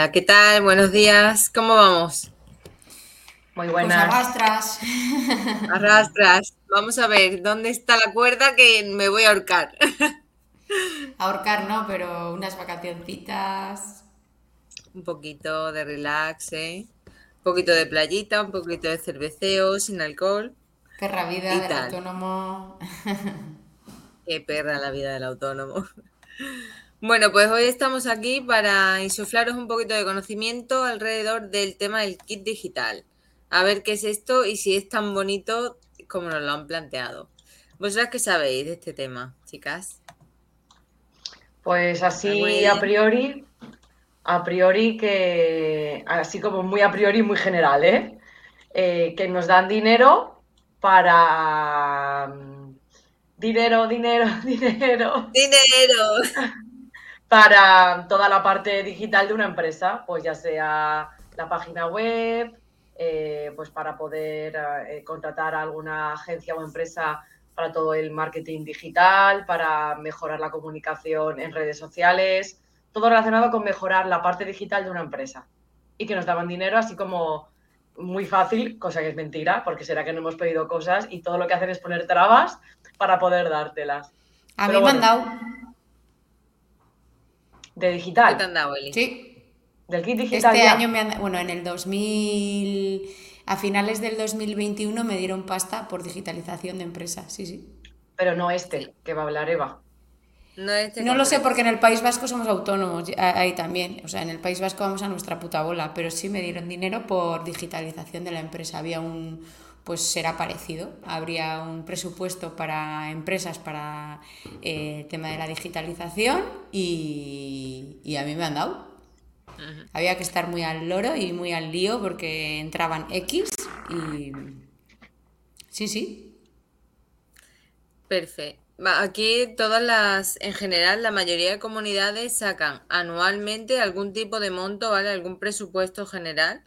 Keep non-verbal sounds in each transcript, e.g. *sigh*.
Hola, ¿qué tal? Buenos días. ¿Cómo vamos? Muy pues buenas. Pues arrastras. *laughs* Arrastras. Vamos a ver, ¿dónde está la cuerda que me voy a ahorcar? Ahorcar no, pero unas vacacioncitas. Un poquito de relax, ¿eh? Un poquito de playita, un poquito de cerveceo, sin alcohol. Perra vida del autónomo. *laughs* Qué perra la vida del autónomo. Bueno, pues hoy estamos aquí para insuflaros un poquito de conocimiento alrededor del tema del kit digital. A ver qué es esto y si es tan bonito como nos lo han planteado. ¿Vosotras qué sabéis de este tema, chicas? Pues así a priori, a priori que, así como muy a priori, muy general, ¿eh? eh que nos dan dinero para... Mm, dinero, dinero, *laughs* dinero. Dinero para toda la parte digital de una empresa, pues ya sea la página web, eh, pues para poder eh, contratar a alguna agencia o empresa para todo el marketing digital, para mejorar la comunicación en redes sociales, todo relacionado con mejorar la parte digital de una empresa. Y que nos daban dinero así como muy fácil, cosa que es mentira, porque será que no hemos pedido cosas y todo lo que hacen es poner trabas para poder dártelas. A mí me han dado ¿De digital? ¿Qué te han dado, Sí. ¿Del kit digital? Este año me han bueno, en el 2000, a finales del 2021 me dieron pasta por digitalización de empresas, sí, sí. Pero no este, que va a hablar Eva. No, este no lo sé porque en el País Vasco somos autónomos, ahí también. O sea, en el País Vasco vamos a nuestra puta bola, pero sí me dieron dinero por digitalización de la empresa. Había un, pues será parecido. Habría un presupuesto para empresas para el eh, tema de la digitalización y, a mí me han dado. Había que estar muy al loro y muy al lío porque entraban X y... Sí, sí. Perfecto. Aquí todas las, en general, la mayoría de comunidades sacan anualmente algún tipo de monto, ¿vale? Algún presupuesto general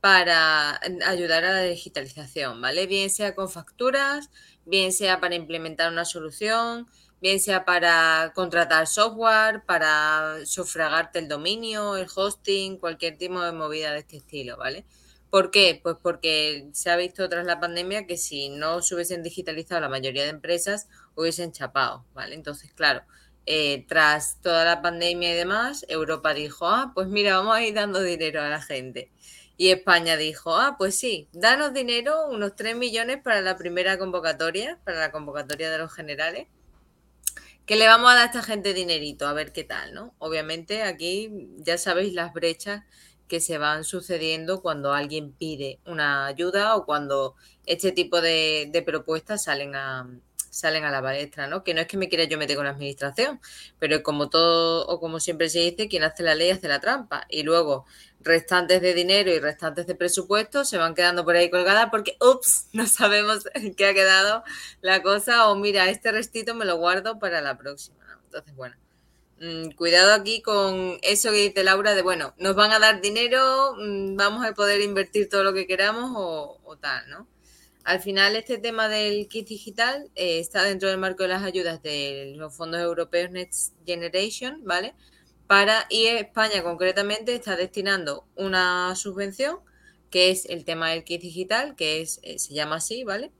para ayudar a la digitalización, ¿vale? Bien sea con facturas, bien sea para implementar una solución, bien sea para contratar software, para sufragarte el dominio, el hosting, cualquier tipo de movida de este estilo, ¿vale? ¿Por qué? Pues porque se ha visto tras la pandemia que si no se hubiesen digitalizado la mayoría de empresas, hubiesen chapado, ¿vale? Entonces, claro, eh, tras toda la pandemia y demás, Europa dijo, ah, pues mira, vamos a ir dando dinero a la gente. Y España dijo, ah, pues sí, danos dinero, unos 3 millones para la primera convocatoria, para la convocatoria de los generales, que le vamos a dar a esta gente dinerito, a ver qué tal, ¿no? Obviamente aquí ya sabéis las brechas que se van sucediendo cuando alguien pide una ayuda o cuando este tipo de, de propuestas salen a, salen a la palestra, ¿no? Que no es que me quiera yo meter con la administración, pero como todo, o como siempre se dice, quien hace la ley hace la trampa. Y luego, restantes de dinero y restantes de presupuesto se van quedando por ahí colgadas porque, ups, no sabemos qué ha quedado la cosa, o mira, este restito me lo guardo para la próxima. Entonces, bueno. Mm, cuidado aquí con eso que dice Laura de, bueno, nos van a dar dinero, mm, vamos a poder invertir todo lo que queramos o tal, ¿no? Al final, este tema del kit digital eh, está dentro del marco de las ayudas de los fondos europeos Next Generation, ¿vale? Para, y España concretamente está destinando una subvención que es el tema del kit digital, que es, eh, se llama así, ¿vale?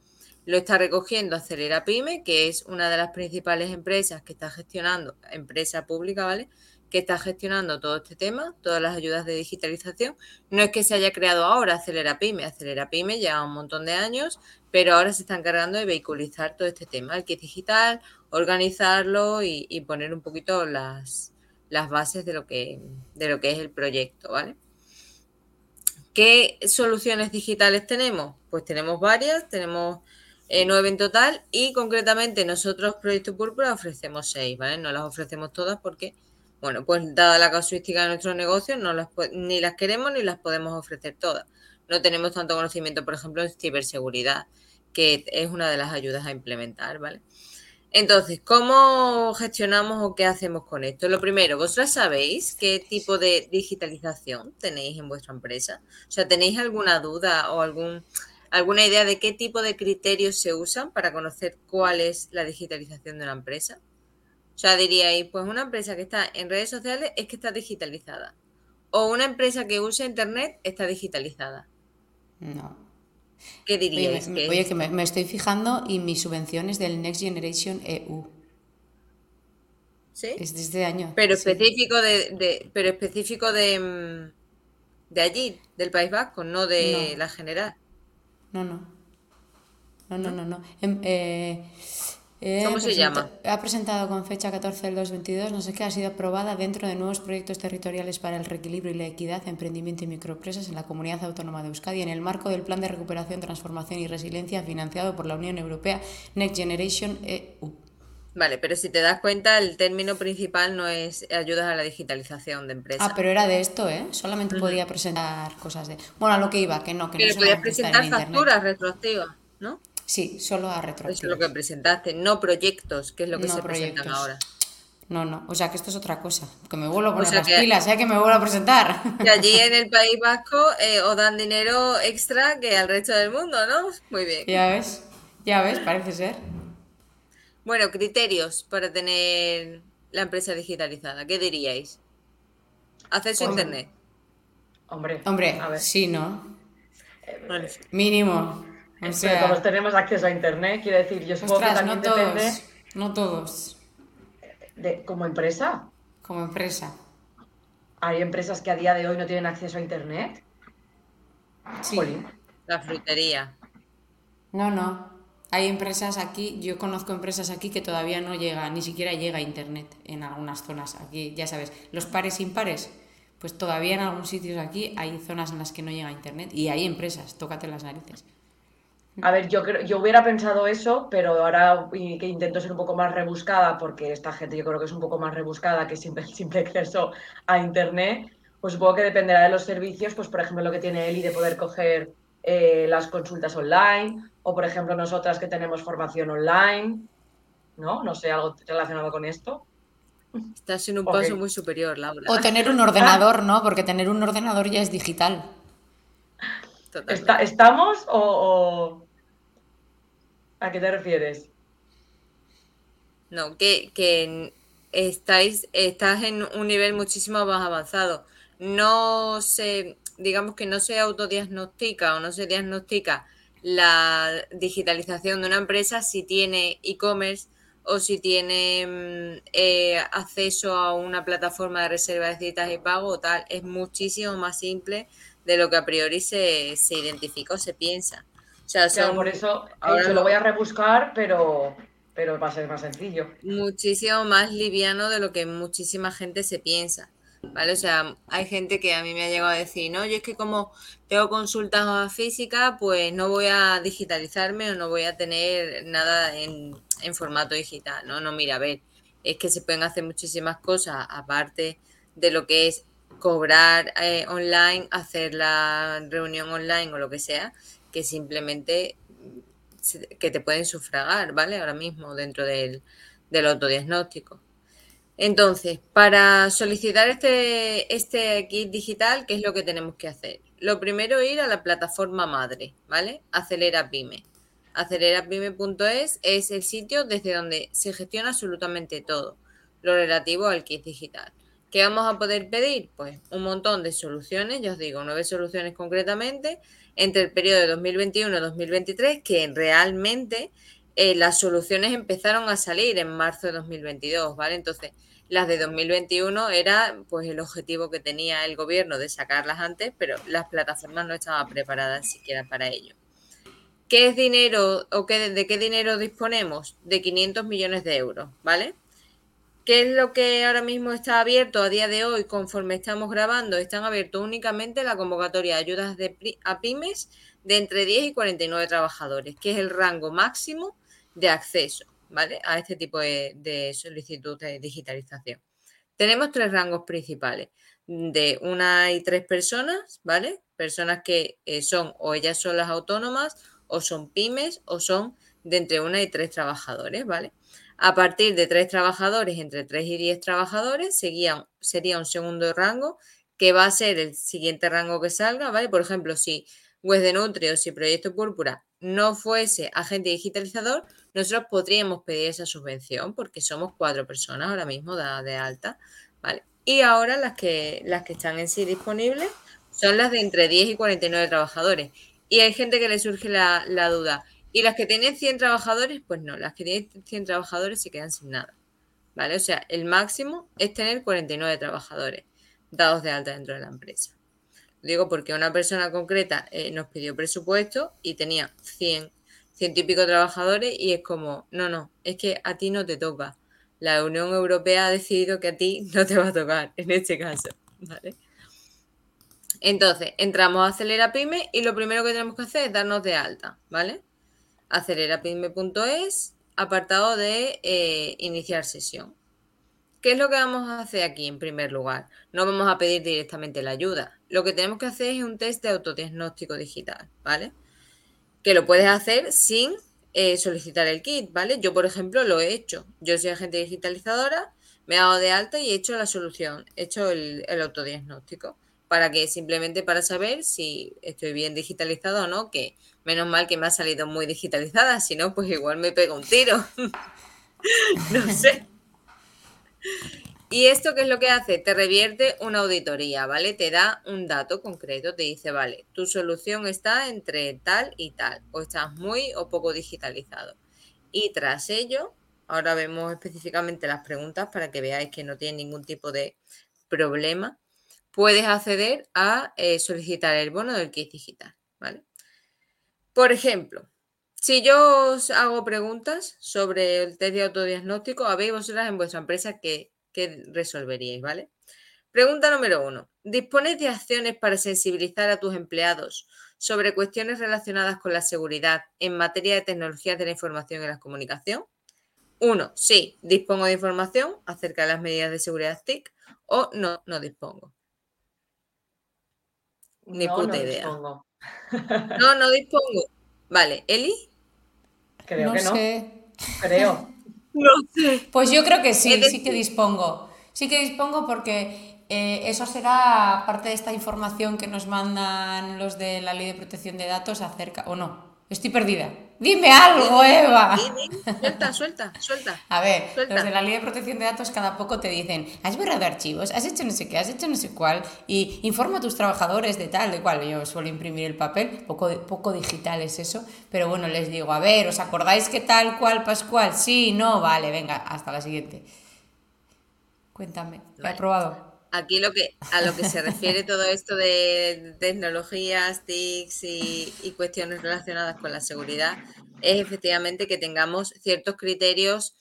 Lo está recogiendo Acelera Pyme, que es una de las principales empresas que está gestionando, empresa pública, ¿vale? Que está gestionando todo este tema, todas las ayudas de digitalización. No es que se haya creado ahora Acelera Pyme, Acelera Pyme lleva un montón de años, pero ahora se está encargando de vehiculizar todo este tema, el kit digital, organizarlo y, poner un poquito las, las bases de lo, que, de lo que es el proyecto, ¿vale? ¿Qué soluciones digitales tenemos? Pues tenemos varias, tenemos eh, nueve en total y concretamente nosotros Proyecto Púrpura ofrecemos seis, ¿vale? No las ofrecemos todas porque bueno, pues dada la casuística de nuestro negocio, no las, ni las queremos ni las podemos ofrecer todas. No tenemos tanto conocimiento, por ejemplo, en ciberseguridad, que es una de las ayudas a implementar, ¿vale? Entonces, ¿cómo gestionamos o qué hacemos con esto? Lo primero, ¿vosotras sabéis qué tipo de digitalización tenéis en vuestra empresa? O sea, ¿tenéis alguna duda o algún, alguna idea de qué tipo de criterios se usan para conocer cuál es la digitalización de una empresa? O sea, diríais, pues una empresa que está en redes sociales es que está digitalizada. o una empresa que use Internet está digitalizada. No. ¿Qué diríais? Oye, que, me, estoy fijando y mi subvención es del Next Generation EU. ¿Sí? Es de este año. Pero específico de, pero específico de, mm, de allí, del País Vasco, no de la general. No, no. No, no, no, no. Em, eh, eh, ¿Cómo se llama? Ha presentado con fecha 14 del 2022, no sé qué, ha sido aprobada dentro de nuevos proyectos territoriales para el reequilibrio y la equidad, emprendimiento y microempresas en la Comunidad Autónoma de Euskadi en el marco del Plan de Recuperación, Transformación y Resiliencia financiado por la Unión Europea Next Generation EU. Vale, pero si te das cuenta, el término principal no es ayudas a la digitalización de empresas. Ah, pero era de esto, ¿eh? Solamente podía presentar cosas de... Bueno, a lo que iba, que no, que pero no podías presentar facturas retroactivas, ¿no? Sí, solo a retroactivas. Eso es lo que presentaste, no proyectos, que es lo que se presentan ahora. No, no, o sea que esto es otra cosa, que me vuelvo a poner las pilas, ¿eh? que me vuelvo a presentar. Que allí en el País Vasco eh, os dan dinero extra que al resto del mundo, ¿no? Muy bien. Ya ves, ya ves, parece ser. Bueno, criterios para tener la empresa digitalizada, ¿qué diríais? Acceso a Internet. Hombre, hombre, a ver. sí, ¿no? Mínimo. O sea, todos tenemos acceso a internet, quiero decir, yo supongo que también no todos, No todos. De, ¿Como empresa? Como empresa. ¿Hay empresas que a día de hoy no tienen acceso a internet? Sí. La frutería. No, no. Hay empresas aquí, yo conozco empresas aquí que todavía no llega, ni siquiera llega a internet en algunas zonas. Aquí, ya sabes, los pares impares, pues todavía en algunos sitios aquí hay zonas en las que no llega a internet y hay empresas, tócate las narices. A ver, yo, creo, yo hubiera pensado eso, pero ahora que intento ser un poco más rebuscada, porque esta gente yo creo que es un poco más rebuscada que simple, *laughs* simple acceso a Internet, pues supongo que dependerá de los servicios, pues por ejemplo lo que tiene Eli de poder coger eh, las consultas online, o por ejemplo nosotras que tenemos formación online, ¿no? No sé, algo relacionado con esto. Estás en un paso muy superior, Laura. O tener un ordenador, ¿no? Porque tener un ordenador ya es digital. ¿Estamos o, ¿A qué te refieres? No, que, que estáis, estás en un nivel muchísimo más avanzado. No se, digamos que no se autodiagnostica o no se diagnostica la digitalización de una empresa si tiene e-commerce o si tiene mm, eh, acceso a una plataforma de reserva de citas y pago o tal. Es muchísimo más simple de lo que a priori se, se o se piensa. O sea, por eso ahora lo voy a rebuscar, pero, pero va a ser más sencillo. Muchísimo más liviano de lo que muchísima gente se piensa. ¿Vale? O sea, hay gente que a mí me ha llegado a decir, no, yo es que como tengo consultas físicas, pues no voy a digitalizarme o no voy a tener nada en, en formato digital. No, no, mira, a ver, es que se pueden hacer muchísimas cosas aparte de lo que es cobrar eh, online, hacer la reunión online o lo que sea, que simplemente que te pueden sufragar, ¿vale? Ahora mismo dentro del, del autodiagnóstico. Entonces, para solicitar este, este kit digital, ¿qué es lo que tenemos que hacer? Lo primero, ir a la plataforma madre, ¿vale? Acelera Pyme. Acelerapyme.es es el sitio desde donde se gestiona absolutamente todo lo relativo al kit digital. ¿Qué vamos a poder pedir? Pues un montón de soluciones, ya os digo, nueve soluciones concretamente, entre el periodo de 2021 y 2023, que realmente eh, las soluciones empezaron a salir en marzo de 2022, ¿vale? Entonces, las de 2021 era pues el objetivo que tenía el gobierno de sacarlas antes, pero las plataformas no estaban preparadas siquiera para ello. ¿Qué es dinero o qué, de qué dinero disponemos? De 500 millones de euros, ¿vale? ¿Qué es lo que ahora mismo está abierto a día de hoy conforme estamos grabando? Están abiertos únicamente la convocatoria de ayudas de, a pymes de entre 10 y 49 trabajadores, que es el rango máximo de acceso ¿vale? a este tipo de, solicitud de digitalización. Tenemos tres rangos principales, de una y tres personas, ¿vale? Personas que eh, son o ellas son las autónomas o son pymes o son de entre una y tres trabajadores, ¿vale? A partir de tres trabajadores, entre tres y diez trabajadores, sería un segundo rango que va a ser el siguiente rango que salga, ¿vale? Por ejemplo, si Web de Nutri o si Proyecto Púrpura no fuese agente digitalizador, nosotros podríamos pedir esa subvención porque somos cuatro personas ahora mismo de, alta, ¿vale? Y ahora las que, las que están en sí disponibles son las de entre 10 y 49 trabajadores. Y hay gente que le surge la duda. ¿Y las que tienen 100 trabajadores? Pues no, las que tienen 100 trabajadores se quedan sin nada. ¿Vale? O sea, el máximo es tener 49 trabajadores dados de alta dentro de la empresa. Digo porque una persona concreta eh, nos pidió presupuesto y tenía 100, ciento y pico trabajadores y es como, no, no, es que a ti no te toca. La Unión Europea ha decidido que a ti no te va a tocar en este caso, ¿vale? Entonces, entramos a Acelera Pyme y lo primero que tenemos que hacer es darnos de alta, ¿vale? Acelerapyme.es, apartado de eh, iniciar sesión. ¿Qué es lo que vamos a hacer aquí en primer lugar? No vamos a pedir directamente la ayuda. Lo que tenemos que hacer es un test de autodiagnóstico digital, ¿vale? Que lo puedes hacer sin eh, solicitar el kit, ¿vale? Yo, por ejemplo, lo he hecho. Yo soy agente digitalizadora, me he dado de alta y he hecho la solución, he hecho el, el autodiagnóstico. ¿Para que Simplemente para saber si estoy bien digitalizado o no, que menos mal que me ha salido muy digitalizada, si no, pues igual me pego un tiro. *laughs* no sé. ¿Y esto qué es lo que hace? Te revierte una auditoría, ¿vale? Te da un dato concreto, te dice, vale, tu solución está entre tal y tal, o estás muy o poco digitalizado. Y tras ello, ahora vemos específicamente las preguntas para que veáis que no tiene ningún tipo de problema, puedes acceder a eh, solicitar el bono del kit digital. Por ejemplo, si yo os hago preguntas sobre el test de autodiagnóstico, habéis vosotras en vuestra empresa que, resolveríais, ¿vale? Pregunta número uno. ¿Dispones de acciones para sensibilizar a tus empleados sobre cuestiones relacionadas con la seguridad en materia de tecnologías de la información y la comunicación? Uno, sí, dispongo de información acerca de las medidas de seguridad TIC o no, no dispongo. Ni puta idea. No, *laughs* no dispongo. Vale, Eli. Creo que no. Sé. Creo. *laughs* no sé. Pues yo creo que sí, sí que dispongo. Sí que dispongo porque eh, eso será parte de esta información que nos mandan los de la Ley de Protección de Datos acerca, o no, Estoy perdida. Dime algo, Eva. Suelta, suelta, suelta. A ver, los de la Ley de Protección de Datos cada poco te dicen, has borrado archivos, has hecho no sé qué, has hecho no sé cuál, y informa a tus trabajadores de tal, de cual. Yo suelo imprimir el papel, poco, poco digital es eso, pero bueno, les digo, a ver, ¿os acordáis que tal, cual, Pascual? Sí, no, vale, venga, hasta la siguiente. Cuéntame, ¿he aprobado? Aquí lo que, a lo que se refiere todo esto de tecnologías, TICs y, cuestiones relacionadas con la seguridad es efectivamente que tengamos ciertos criterios,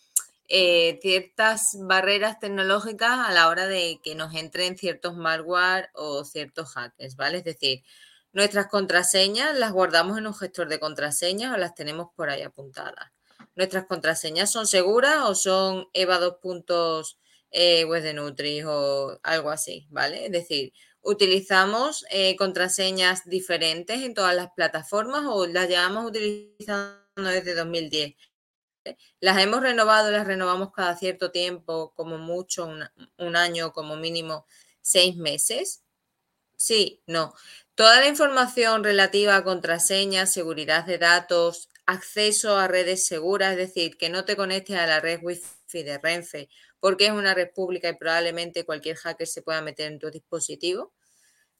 eh, ciertas barreras tecnológicas a la hora de que nos entren ciertos malware o ciertos hackers, ¿vale? Es decir, nuestras contraseñas las guardamos en un gestor de contraseñas o las tenemos por ahí apuntadas. ¿Nuestras contraseñas son seguras o son EVA 2 eh, web de Nutri o algo así, ¿vale? Es decir, utilizamos eh, contraseñas diferentes en todas las plataformas o las llevamos utilizando desde 2010. Las hemos renovado, las renovamos cada cierto tiempo, como mucho, un, un año, como mínimo seis meses. Sí, no. Toda la información relativa a contraseñas, seguridad de datos, acceso a redes seguras, es decir, que no te conectes a la red Wi-Fi de Renfe porque es una red pública y probablemente cualquier hacker se pueda meter en tu dispositivo.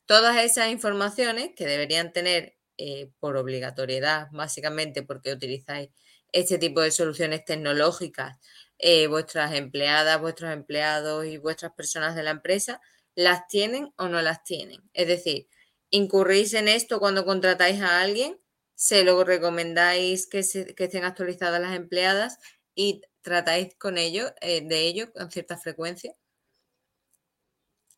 Todas esas informaciones que deberían tener eh, por obligatoriedad, básicamente porque utilizáis este tipo de soluciones tecnológicas, eh, vuestras empleadas, vuestros empleados y vuestras personas de la empresa, ¿las tienen o no las tienen? Es decir, ¿incurrís en esto cuando contratáis a alguien? ¿Se lo recomendáis que, que estén actualizadas las empleadas? Y tratáis con ello, eh, de ello con cierta frecuencia.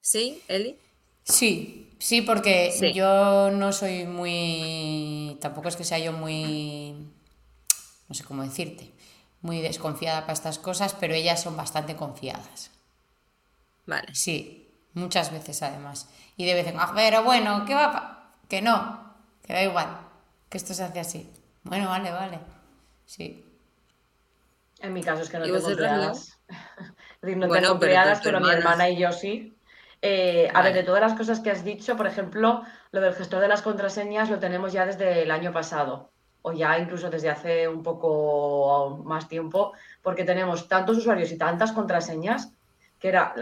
¿Sí, Eli? Sí, sí, porque yo no soy muy. Tampoco es que sea yo muy. No sé cómo decirte. Muy desconfiada para estas cosas, pero ellas son bastante confiadas. Vale. Sí, muchas veces además. Y de vez en cuando, pero bueno, ¿qué va? Que no, que da igual, que esto se hace así. Bueno, vale, vale. Sí. En mi caso es que no tengo empleadas. *laughs* no tengo empleadas, pero, mi hermana y yo sí. Eh, a ver, de todas las cosas que has dicho, por ejemplo, lo del gestor de las contraseñas lo tenemos ya desde el año pasado, o ya incluso desde hace un poco más tiempo, porque tenemos tantos usuarios y tantas contraseñas que era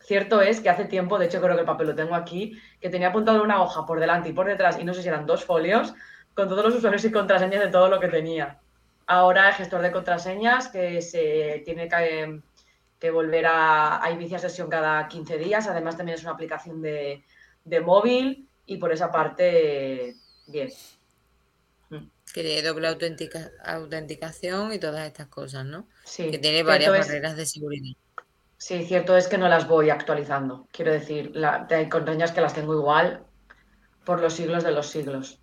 cierto es que hace tiempo, de hecho creo que el papel lo tengo aquí, que tenía apuntado una hoja por delante y por detrás, y no sé si eran dos folios, con todos los usuarios y contraseñas de todo lo que tenía. Ahora el gestor de contraseñas que se tiene que, volver a, a iniciar sesión cada 15 días. Además también es una aplicación de, móvil y por esa parte, bien. Que tiene doble autenticación y todas estas cosas, ¿no? Sí. Que tiene varias barreras de seguridad. Sí, cierto es que no las voy actualizando. Quiero decir, hay contraseñas que las tengo igual por los siglos de los siglos.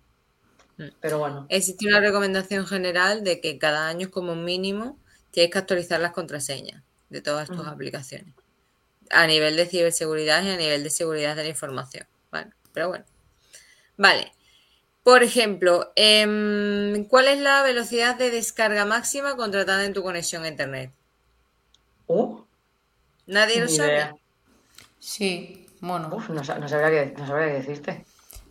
Mm. Pero bueno. Existe una recomendación general de que cada año como mínimo tienes que actualizar las contraseñas de todas tus aplicaciones. A nivel de ciberseguridad y a nivel de seguridad de la información. Vale, pero bueno. Vale. Por ejemplo, em, ¿cuál es la velocidad de descarga máxima contratada en tu conexión a Internet? ¿Oh? ¿Nadie lo sabe? Sí, bueno. Uf, no, sabría qué, no sabría qué decirte.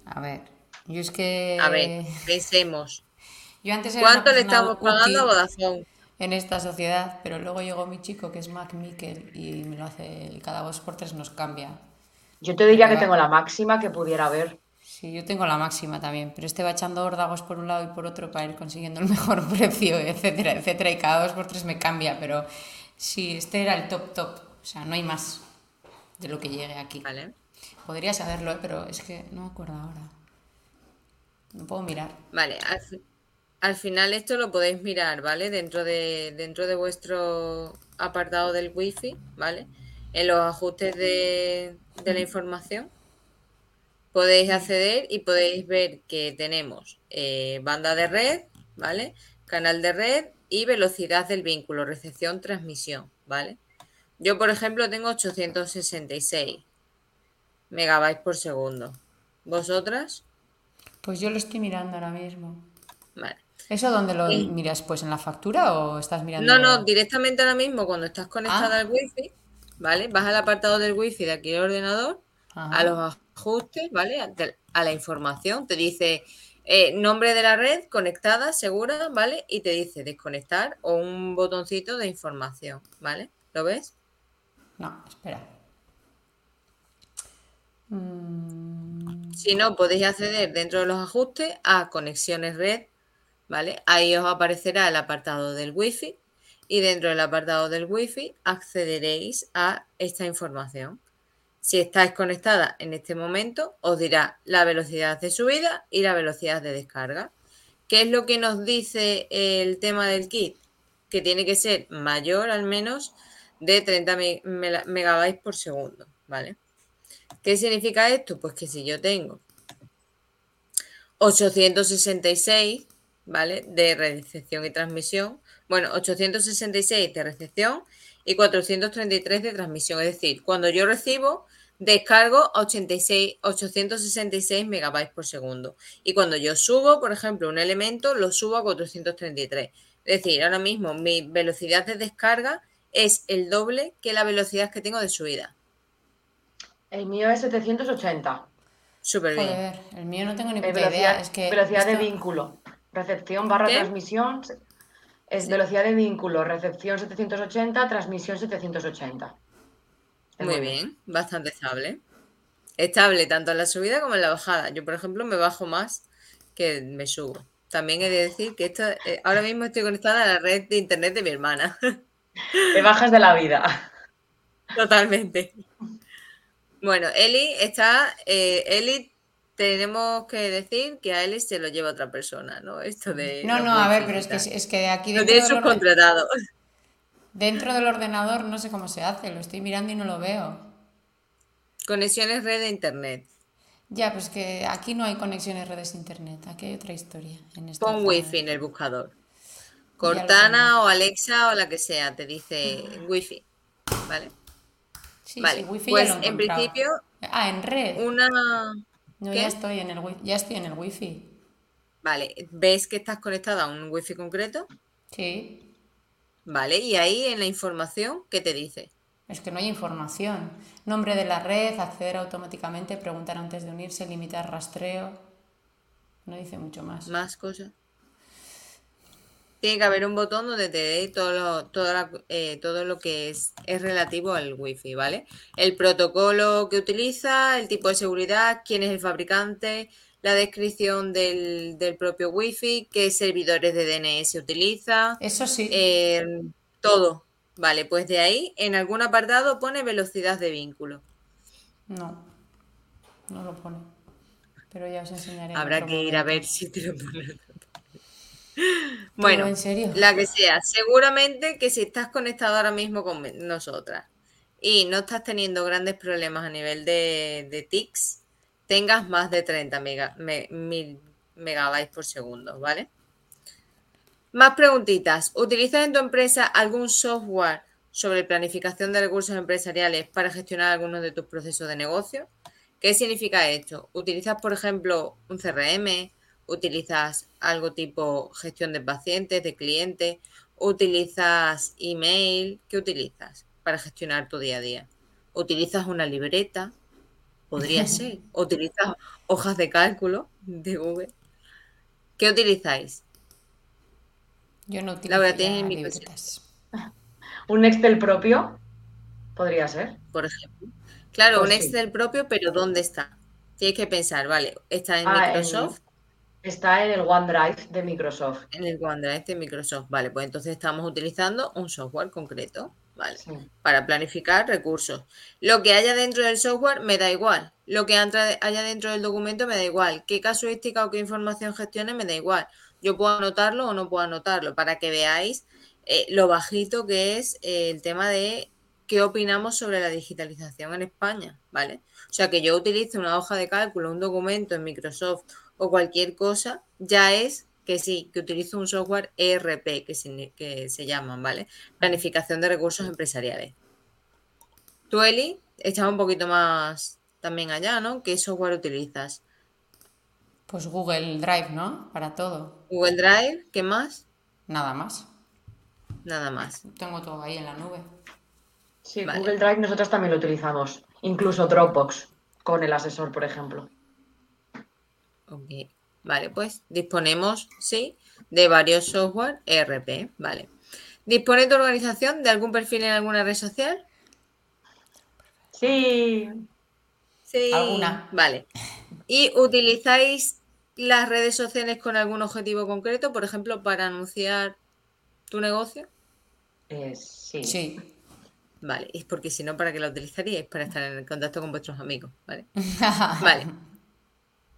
A ver. Yo es que. A ver, pensemos. Yo antes ¿Cuánto le estamos pagando a Vodafone? En esta sociedad, pero luego llegó mi chico que es Mac Mikkel y me lo hace cada dos por tres nos cambia. Yo te diría que tengo la máxima que pudiera haber. Sí, yo tengo la máxima también, pero este va echando órdagos por un lado y por otro para ir consiguiendo el mejor *laughs* precio, etcétera, etcétera, y cada dos por tres me cambia, pero sí, este era el top top, o sea, no hay más de lo que llegue aquí. Vale. Podría saberlo, ¿eh? pero es que no me acuerdo ahora. No puedo mirar. Vale, al, final esto lo podéis mirar, ¿vale? Dentro de, dentro de vuestro apartado del wifi, ¿vale? En los ajustes de, la información podéis acceder y podéis ver que tenemos eh, banda de red, ¿vale? Canal de red y velocidad del vínculo, recepción, transmisión, ¿vale? Yo, por ejemplo, tengo 866 megabytes por segundo. ¿Vosotras? Pues yo lo estoy mirando ahora mismo. Vale. ¿Eso dónde lo miras? ¿Pues en la factura o estás mirando? No, no, directamente ahora mismo cuando estás conectada ah. al wifi, ¿vale? Vas al apartado del wifi de aquí el ordenador, a los ajustes, ¿vale? A, la información, te dice eh, nombre de la red, conectada, segura, ¿vale? Y te dice desconectar o un botoncito de información, ¿vale? ¿Lo ves? No, espera. Mm. Si no, podéis acceder dentro de los ajustes a conexiones red, ¿vale? Ahí os aparecerá el apartado del Wi-Fi y dentro del apartado del Wi-Fi accederéis a esta información. Si estáis conectada en este momento, os dirá la velocidad de subida y la velocidad de descarga. ¿Qué es lo que nos dice el tema del kit? Que tiene que ser mayor al menos de 30 megabytes por segundo, ¿vale? ¿Qué significa esto? Pues que si yo tengo 866, ¿vale? De recepción y transmisión, bueno, 866 de recepción y 433 de transmisión. Es decir, cuando yo recibo, descargo 86, 866 megabytes por segundo. Y cuando yo subo, por ejemplo, un elemento, lo subo a 433. Es decir, ahora mismo mi velocidad de descarga es el doble que la velocidad que tengo de subida. El mío es 780. Súper bien. el mío no tengo ni puta idea. Es que velocidad de vínculo. Recepción barra transmisión. Es velocidad de vínculo. Recepción 780, transmisión 780. Muy bien, bastante estable. Estable tanto en la subida como en la bajada. Yo, por ejemplo, me bajo más que me subo. También he de decir que esto, eh, ahora mismo estoy conectada a la red de internet de mi hermana. Te bajas de la vida. *laughs* Totalmente. Bueno, Eli está, eh, Eli tenemos que decir que a Eli se lo lleva otra persona, ¿no? Esto de... No, no, a ver, pero es que, es que aquí... Lo tiene subcontratado. Dentro del ordenador no sé cómo se hace, lo estoy mirando y no lo veo. Conexiones red de internet. Ya, pues que aquí no hay conexiones redes de internet, aquí hay otra historia. En Pon wifi en el buscador. Cortana o Alexa o la que sea, te dice wifi, ¿vale? Vale, pues en principio. Ah, en red. Una. No, ya estoy en el ya estoy en el wifi. Vale, ¿ves que estás conectada a un wifi concreto? Sí. Vale, y ahí en la información, ¿qué te dice? Es que no hay información. Nombre de la red, acceder automáticamente, preguntar antes de unirse, limitar rastreo. No dice mucho más. Más cosas. Tiene que haber un botón donde te dé todo lo, todo, eh, todo lo que es, es relativo al wifi, ¿vale? El protocolo que utiliza, el tipo de seguridad, quién es el fabricante, la descripción del, del propio wifi, qué servidores de DNS utiliza. Eso sí. Eh, todo. Vale, pues de ahí en algún apartado pone velocidad de vínculo. No, no lo pone. Pero ya os enseñaré. Habrá que ir a ver si te lo pone. *laughs* Bueno, la que sea. Seguramente que si estás conectado ahora mismo con nosotras y no estás teniendo grandes problemas a nivel de, de tics, tengas más de 30 megabytes por segundo, ¿vale? Más preguntitas. ¿Utilizas en tu empresa algún software sobre planificación de recursos empresariales para gestionar algunos de tus procesos de negocio? ¿Qué significa esto? ¿Utilizas, por ejemplo, un CRM, utilizas algo tipo gestión de pacientes, de clientes, utilizas email, ¿qué utilizas para gestionar tu día a día? ¿Utilizas una libreta? Podría *laughs* ser. ¿Utilizas hojas de cálculo de Google? ¿Qué utilizáis? Yo no utilizo libretas. *laughs* ¿Un Excel propio? Podría ser. Por ejemplo. Claro, pues un Excel propio, pero ¿dónde está? Tienes que pensar, vale, está en ah, Microsoft. Está en el OneDrive de Microsoft. En el OneDrive de Microsoft, vale. Pues entonces estamos utilizando un software concreto, ¿vale? Para planificar recursos. Lo que haya dentro del software me da igual. Lo que haya dentro del documento me da igual. Qué casuística o qué información gestione me da igual. Yo puedo anotarlo o no puedo anotarlo para que veáis eh, lo bajito que es eh, el tema de qué opinamos sobre la digitalización en España, ¿vale? O sea, que yo utilice una hoja de cálculo, un documento en Microsoft o cualquier cosa, ya es que sí, que utilizo un software ERP, que se, que se llaman, ¿vale? Planificación de recursos empresariales. Tú, Eli, echaba un poquito más también allá, ¿no? ¿Qué software utilizas? Pues Google Drive, ¿no? Para todo. Google Drive, ¿qué más? Nada más. Nada más. Tengo todo ahí en la nube. Sí, Google Drive nosotros también lo utilizamos. Incluso Dropbox con el asesor, por ejemplo. Ok, vale, pues disponemos, sí, de varios software ERP, vale. ¿Dispone tu organización de algún perfil en alguna red social? Sí. Sí. ¿Alguna? Vale. ¿Y utilizáis las redes sociales con algún objetivo concreto, por ejemplo, para anunciar tu negocio? Eh, sí. Sí. Vale, es porque si no, ¿para qué la utilizaríais? Para estar en contacto con vuestros amigos, ¿vale? *laughs* vale.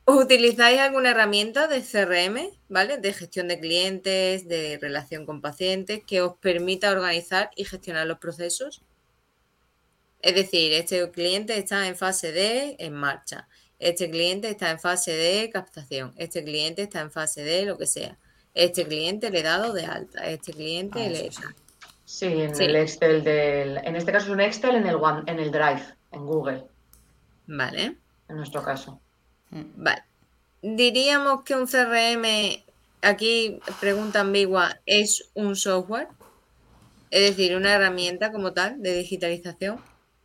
¿Utilizáis alguna herramienta de CRM, ¿vale? De gestión de clientes, de relación con pacientes, que os permita organizar y gestionar los procesos? Es decir, este cliente está en fase de en marcha, este cliente está en fase de captación, este cliente está en fase de lo que sea, este cliente le he dado de alta, este cliente ah, le he... Sí, en el Excel del... En este caso es un Excel en el, One, en el Drive, en Google. Vale. En nuestro caso. Mm, vale. Diríamos que un CRM, aquí pregunta ambigua, es un software, es decir, una herramienta como tal de digitalización.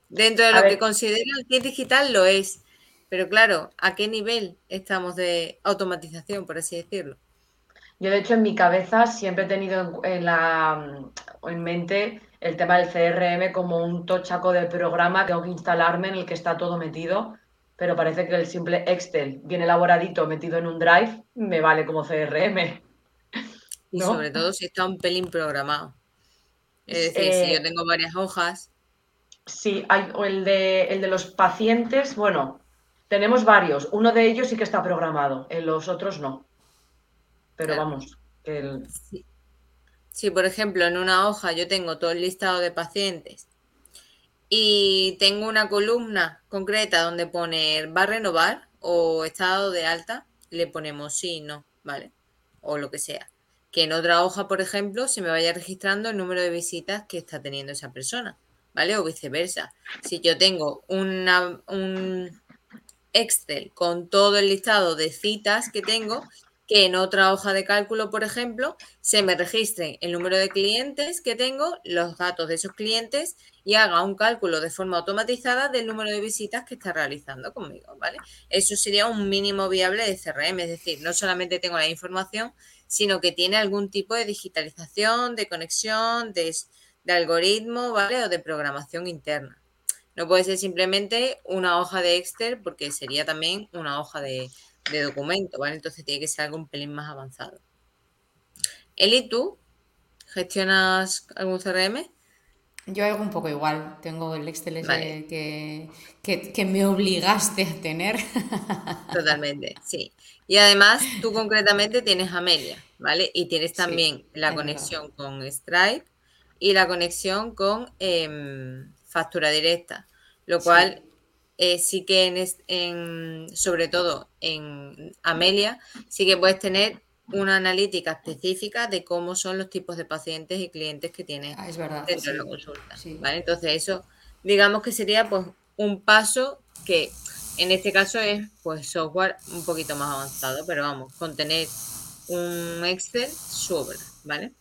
Dentro de lo que considera el kit digital lo es, pero claro, ¿a qué nivel estamos de automatización, por así decirlo? Yo, de hecho, en mi cabeza siempre he tenido en, la, en mente el tema del CRM como un tochaco de programa que tengo que instalarme en el que está todo metido pero parece que el simple Excel bien elaboradito metido en un Drive me vale como CRM. Y sobre todo si está un pelín programado. Es decir, si yo eh, tengo varias hojas. Sí, hay el de, el de los pacientes, bueno, tenemos varios. Uno de ellos sí que está programado, en los otros no. Pero vamos, el... sí. Si, por ejemplo, en una hoja yo tengo todo el listado de pacientes y tengo una columna concreta donde pone va a renovar o estado de alta, le ponemos sí, no, ¿vale? O lo que sea. Que en otra hoja, por ejemplo, se me vaya registrando el número de visitas que está teniendo esa persona, ¿vale? O viceversa. Si yo tengo una, un Excel con todo el listado de citas que tengo, que en otra hoja de cálculo, por ejemplo, se me registre el número de clientes que tengo, los datos de esos clientes y haga un cálculo de forma automatizada del número de visitas que está realizando conmigo, ¿vale? Eso sería un mínimo viable de CRM, es decir, no solamente tengo la información, sino que tiene algún tipo de digitalización, de conexión, de, algoritmo, ¿vale? O de programación interna. No puede ser simplemente una hoja de Excel porque sería también una hoja de, documento, ¿vale? Entonces tiene que ser algo un pelín más avanzado. Eli, ¿tú gestionas algún CRM? Yo hago un poco igual. Tengo el Excel que, que, me obligaste a tener. *laughs* Totalmente, sí. Y además, tú concretamente tienes Amelia, ¿vale? Y tienes también la conexión con Stripe y la conexión con em, factura directa, lo cual eh, sí que en, en, sobre todo en Amelia, sí que puedes tener una analítica específica de cómo son los tipos de pacientes y clientes que tienes ah, dentro de la consulta. Entonces eso, digamos que sería pues un paso que en este caso es pues software un poquito más avanzado, pero vamos, con tener un Excel sobra, ¿vale?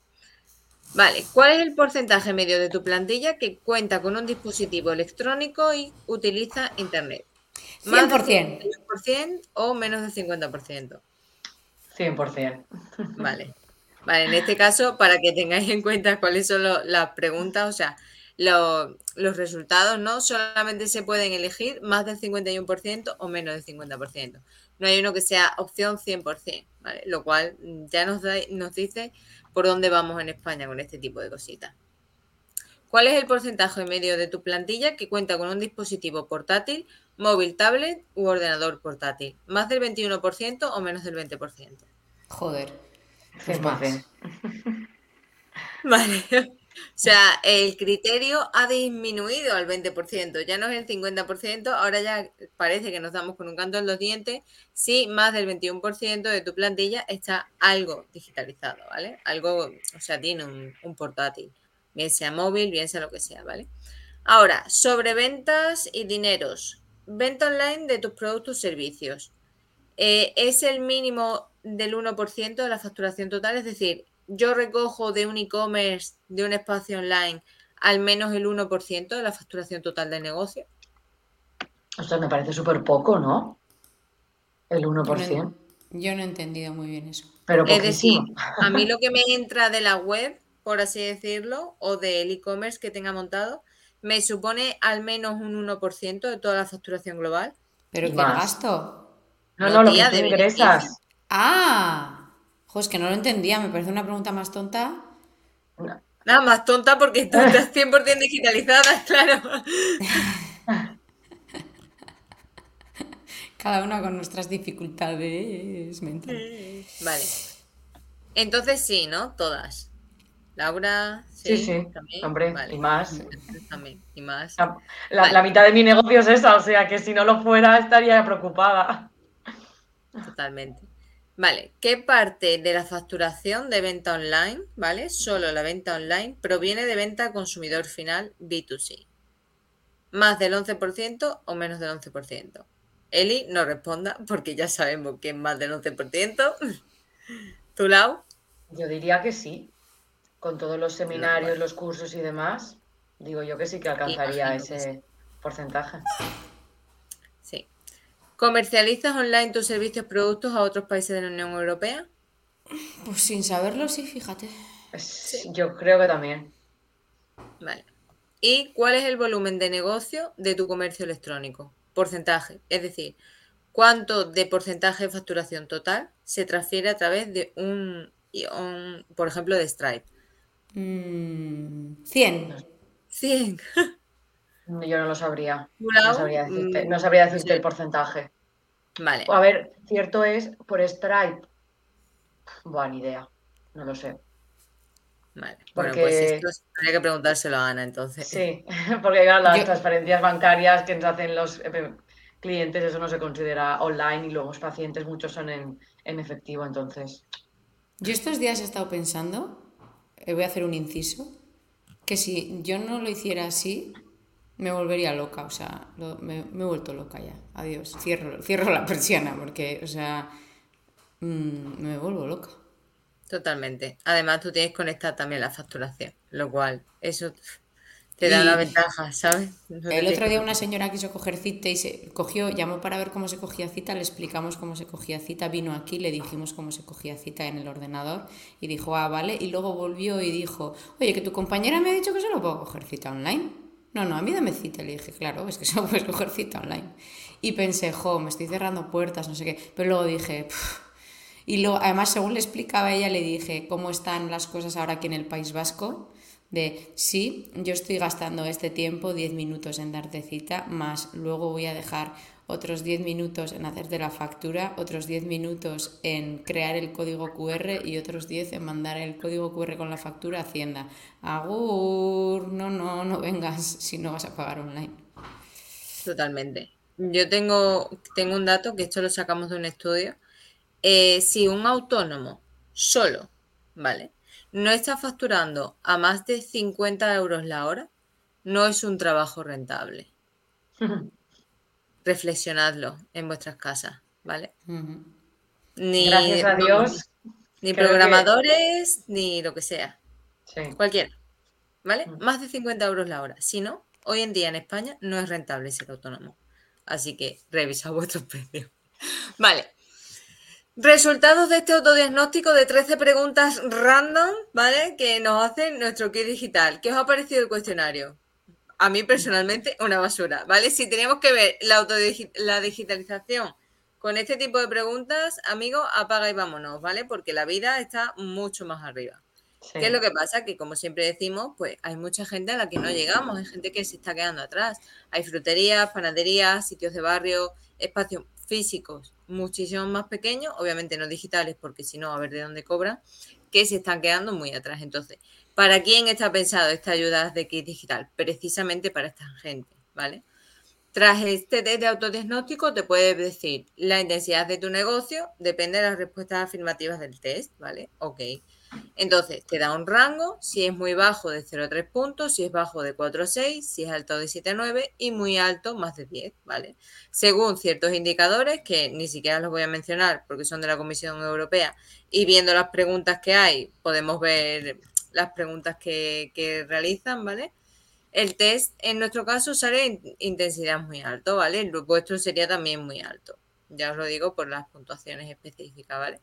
Vale, ¿cuál es el porcentaje medio de tu plantilla que cuenta con un dispositivo electrónico y utiliza Internet? ¿Más 100%. del o menos del 50%? 100%. Vale. Vale, en este caso, para que tengáis en cuenta cuáles son las preguntas, o sea, los resultados, ¿no? Solamente se pueden elegir más del 51% o menos del 50%. No hay uno que sea opción 100%, ¿vale? Lo cual ya nos, nos dice por dónde vamos en España con este tipo de cositas. ¿Cuál es el porcentaje medio de tu plantilla que cuenta con un dispositivo portátil, móvil, tablet u ordenador portátil? ¿Más del 21% o menos del 20%? Joder, pues más. *laughs* *laughs* Vale. O sea, el criterio ha disminuido al 20%, ya no es el 50%, ahora ya parece que nos damos con un canto en los dientes si más del 21% de tu plantilla está algo digitalizado, ¿vale? Algo, o sea, tiene un, portátil, bien sea móvil, bien sea lo que sea, ¿vale? Ahora, sobre ventas y dineros. Venta online de tus productos y servicios. Eh, ¿Es el mínimo del 1% de la facturación total? Es decir, yo recojo de un e-commerce, de un espacio online, al menos el 1% de la facturación total del negocio? Esto me parece súper poco, ¿no? El 1%. Yo no, he entendido muy bien eso. Pero es decir, a mí *laughs* lo que me entra de la web, por así decirlo, o del e-commerce que tenga montado, me supone al menos un 1% de toda la facturación global. ¿Pero qué gasto? No, no, lo que te ingresas. Ah, Joder, es que no lo entendía, me parece una pregunta más tonta. Nada, más tonta porque tú *laughs* estás 100% digitalizada, *laughs* claro. Cada una con nuestras dificultades mentales. Vale. Entonces sí, ¿no? Todas. Laura, sí, sí, también. hombre, y más. También, y más. La, mitad de mi negocio es esa, o sea que si no lo fuera estaría preocupada. Totalmente. Vale, ¿qué parte de la facturación de venta online, ¿vale? Solo la venta online proviene de venta a consumidor final B2C. ¿Más del 11% o menos del 11%? Eli no responda porque ya sabemos que es más del 11%. ¿Tu lado? Yo diría que sí. Con todos los seminarios, los cursos y demás, digo yo que sí que alcanzaría ese porcentaje. ¿Comercializas online tus servicios productos a otros países de la Unión Europea? Pues sin saberlo, sí, fíjate. Yo creo que también. Vale. ¿Y cuál es el volumen de negocio de tu comercio electrónico? Porcentaje. Es decir, ¿cuánto de porcentaje de facturación total se transfiere a través de un, por ejemplo, de Stripe? 100. Mm, 100. *laughs* Yo no lo sabría. No sabría decirte, no sabría decirte el porcentaje. Vale. A ver, cierto es, por Stripe. Buena idea. No lo sé. Vale. Bueno, pues esto habría que preguntárselo a Ana entonces. Sí, *laughs* porque claro, las transferencias bancarias que nos hacen los eh, clientes, eso no se considera online y luego los pacientes, muchos son en, en efectivo, entonces. Yo estos días he estado pensando, eh, voy a hacer un inciso, que si yo no lo hiciera así, me volvería loca, o sea, me, he vuelto loca ya. Adiós, cierro, cierro la persiana porque, o sea, mm, me vuelvo loca. Totalmente. Además, tú tienes que conectar también la facturación, lo cual, eso Te da la ventaja, ¿sabes? el otro día una señora quiso coger cita y se cogió, llamó para ver cómo se cogía cita, le explicamos cómo se cogía cita, vino aquí, le dijimos cómo se cogía cita en el ordenador y dijo, ah, vale, y luego volvió y dijo, oye, que tu compañera me ha dicho que solo puedo coger cita online. No, no, a mí dame cita. Le dije, claro, es que *laughs* solo puedes coger cita online. Y pensé, jo, me estoy cerrando puertas, no sé qué. Pero luego dije, y luego, además, según le explicaba a ella, le dije cómo están las cosas ahora aquí en el País Vasco de sí, yo estoy gastando este tiempo, 10 minutos en darte cita, más luego voy a dejar otros 10 minutos en hacerte la factura, otros 10 minutos en crear el código QR y otros 10 en mandar el código QR con la factura a Hacienda. Agur, no, no, no vengas si no vas a pagar online. Totalmente. Yo tengo, tengo un dato que esto lo sacamos de un estudio. Eh, si un autónomo solo, ¿vale? no está facturando a más de 50 euros la hora, no es un trabajo rentable. *laughs* Reflexionadlo en vuestras casas, ¿vale? Ni, Gracias a Dios. Ni programadores, ni lo que sea. Cualquiera. ¿Vale? Más de 50 euros la hora. Si no, hoy en día en España no es rentable ser autónomo. Así que revisa *laughs* vuestros precios. Vale. Resultados de este autodiagnóstico de 13 preguntas random, ¿vale? Que nos hacen nuestro kit digital. ¿Qué os ha parecido el cuestionario? A mí personalmente una basura, ¿vale? Si tenemos que ver la, la digitalización con este tipo de preguntas, amigos, apaga y vámonos, ¿vale? Porque la vida está mucho más arriba. ¿Qué es lo que pasa? Que como siempre decimos, pues hay mucha gente a la que no llegamos, hay gente que se está quedando atrás. Hay fruterías, panaderías, sitios de barrio, espacios físicos muchísimo más pequeños, obviamente no digitales, porque si no, a ver de dónde cobran, que se están quedando muy atrás. Entonces, ¿para quién está pensado esta ayuda de kit digital? Precisamente para esta gente, ¿vale? Tras este test de autodiagnóstico te puedes decir la intensidad de tu negocio, depende de las respuestas afirmativas del test, ¿vale? Ok. Entonces, te da un rango, si es muy bajo de 0 a 3 puntos, si es bajo de 4 a 6, si es alto de 7 a 9 y muy alto más de 10, ¿vale? Según ciertos indicadores, que ni siquiera los voy a mencionar porque son de la Comisión Europea, y viendo las preguntas que hay, podemos ver las preguntas que, realizan, ¿vale? El test, en nuestro caso, sale en intensidad muy alto, ¿vale? El vuestro sería también muy alto. Ya os lo digo por las puntuaciones específicas, ¿vale?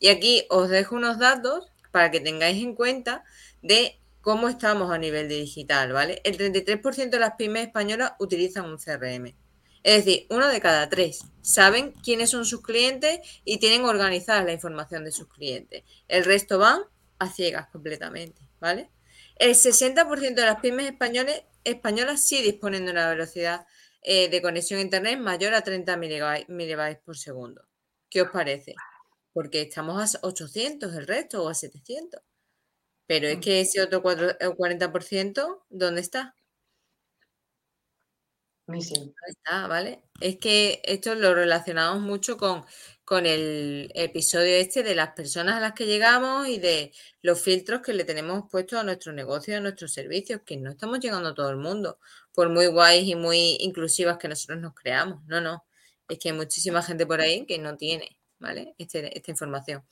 Y aquí os dejo unos datos para que tengáis en cuenta de cómo estamos a nivel de digital, ¿vale? El 33% de las pymes españolas utilizan un CRM. Es decir, uno de cada tres saben quiénes son sus clientes y tienen organizada la información de sus clientes. El resto van a ciegas completamente, ¿vale? El 60% de las pymes españoles, españolas sí disponen de una velocidad eh, de conexión a Internet mayor a 30 milibytes por segundo. ¿Qué os parece? porque estamos a 800 el resto o a 700. Pero es mm. que ese otro 40%, ¿dónde está? ¿Dónde está, ¿vale? Es que esto lo relacionamos mucho con, con el episodio este de las personas a las que llegamos y de los filtros que le tenemos puestos a nuestro negocio, a nuestros servicios, que no estamos llegando a todo el mundo, por muy guays y muy inclusivas que nosotros nos creamos. No, no. Es que hay muchísima gente por ahí que no tiene. ¿vale? Este, esta información.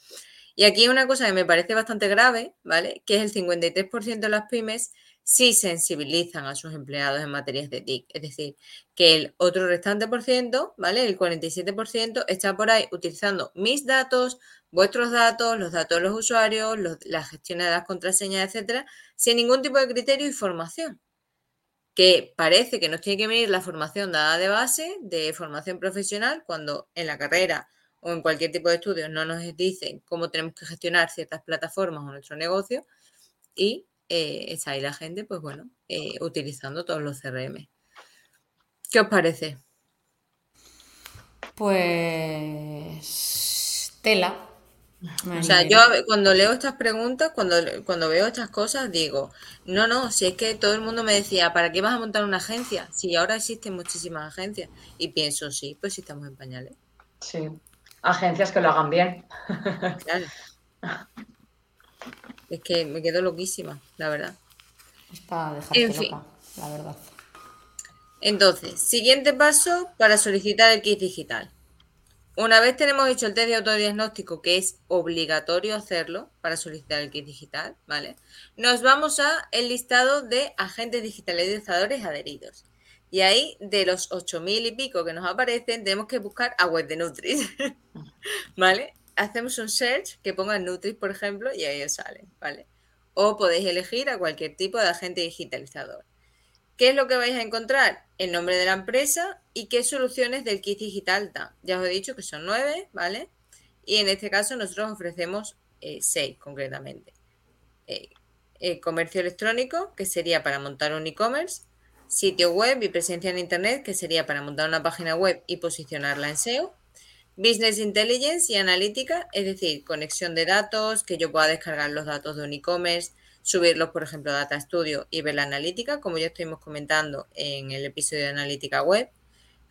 Y aquí una cosa que me parece bastante grave, ¿vale? Que es el 53% de las pymes sí sensibilizan a sus empleados en materias de TIC. Es decir, que el otro restante por ciento, ¿vale? El 47% está por ahí utilizando mis datos, vuestros datos, los datos de los usuarios, la gestión de las contraseñas, etcétera, sin ningún tipo de criterio y formación. Que parece que nos tiene que venir la formación dada de base, de formación profesional, cuando en la carrera o en cualquier tipo de estudio no nos dicen cómo tenemos que gestionar ciertas plataformas o nuestro negocio y eh, está ahí la gente, pues bueno, eh, utilizando todos los CRM. ¿Qué os parece? Pues tela. O sea, yo cuando leo estas preguntas, cuando, cuando veo estas cosas, digo, no, no, si es que todo el mundo me decía, ¿para qué vas a montar una agencia? Si ahora existen muchísimas agencias. Y pienso, sí, pues si estamos en pañales. Sí agencias que lo hagan bien. *laughs* Es que me quedo loquísima, la verdad. en fin. la verdad. Entonces, siguiente paso para solicitar el kit digital. Una vez tenemos hecho el test de autodiagnóstico, que es obligatorio hacerlo para solicitar el kit digital, ¿vale? Nos vamos a el listado de agentes digitalizadores adheridos. Y ahí, de los 8.000 y pico que nos aparecen, tenemos que buscar a web de Nutris, *laughs* ¿vale? Hacemos un search que ponga Nutris, por ejemplo, y ahí os sale, ¿vale? O podéis elegir a cualquier tipo de agente digitalizador. ¿Qué es lo que vais a encontrar? El nombre de la empresa y qué soluciones del kit digital da. Ya os he dicho que son nueve, ¿vale? Y en este caso nosotros ofrecemos eh, seis concretamente. Eh, eh, comercio electrónico, que sería para montar un e-commerce. Sitio web y presencia en Internet, que sería para montar una página web y posicionarla en SEO. Business Intelligence y analítica, es decir, conexión de datos, que yo pueda descargar los datos de un e-commerce, subirlos, por ejemplo, a Data Studio y ver la analítica, como ya estuvimos comentando en el episodio de analítica web.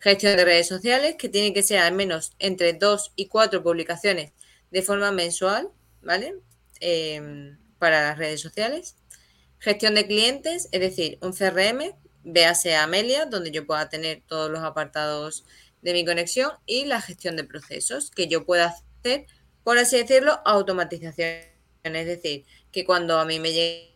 Gestión de redes sociales, que tiene que ser al menos entre dos y cuatro publicaciones de forma mensual, ¿vale? Em, para las redes sociales. Gestión de clientes, es decir, un CRM, véase Amelia, donde yo pueda tener todos los apartados de mi conexión y la gestión de procesos, que yo pueda hacer, por así decirlo, automatización. Es decir, que cuando a mí me llegue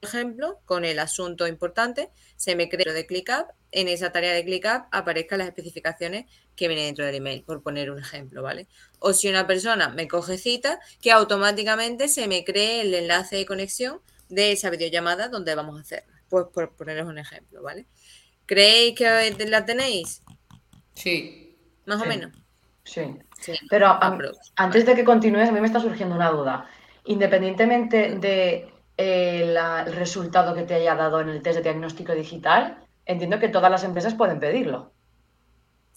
ejemplo, con el asunto importante, se me crea de ClickUp, en esa tarea de ClickUp aparezcan las especificaciones que vienen dentro del email, por poner un ejemplo, ¿vale? O si una persona me coge cita, que automáticamente se me cree el enlace de conexión de esa videollamada donde vamos a hacerla, pues por poneros un ejemplo, ¿vale? ¿Creéis que la tenéis? Sí. Más o menos. Sí. Pero antes de que continúes, a mí me está surgiendo una duda. Independientemente de eh, el resultado que te haya dado en el test de diagnóstico digital, entiendo que todas las empresas pueden pedirlo.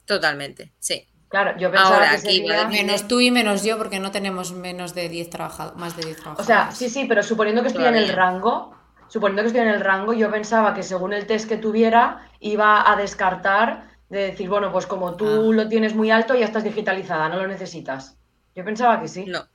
Totalmente, sí. Claro, yo pensaba Ahora, aquí, Menos tú y menos yo, porque no tenemos menos de 10 trabajadores, más de 10 trabajadores. O sea, sí, sí, pero suponiendo que estoy en el rango, suponiendo que estoy en el rango, yo pensaba que según el test que tuviera, iba a descartar de decir, bueno, pues como tú ah. lo tienes muy alto, ya estás digitalizada, no lo necesitas. Yo pensaba que sí. No.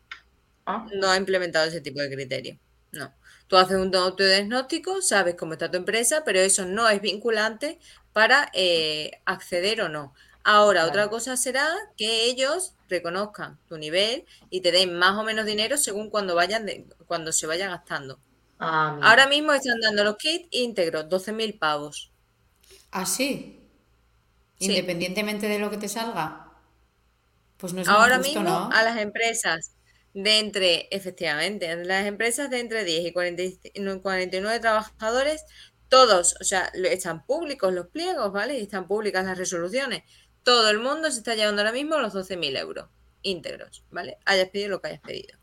¿Ah? No ha implementado ese tipo de criterio. No. Tú haces un autodiagnóstico, sabes cómo está tu empresa, pero eso no es vinculante para eh, acceder o no. Ahora, otra cosa será que ellos reconozcan tu nivel y te den más o menos dinero según cuando vayan cuando se vaya gastando. Ah, Ahora mismo están dando los kits íntegros, 12.000 pavos. ¿Ah, sí? Independientemente de lo que te salga. Pues no es Ahora mismo a las empresas de entre, efectivamente, las empresas de entre 10 y 49 trabajadores, todos, o sea, están públicos los pliegos, ¿vale? Y están públicas las resoluciones. Todo el mundo se está llevando ahora mismo los 12.000 euros íntegros, ¿vale? Hayas pedido lo que hayas pedido.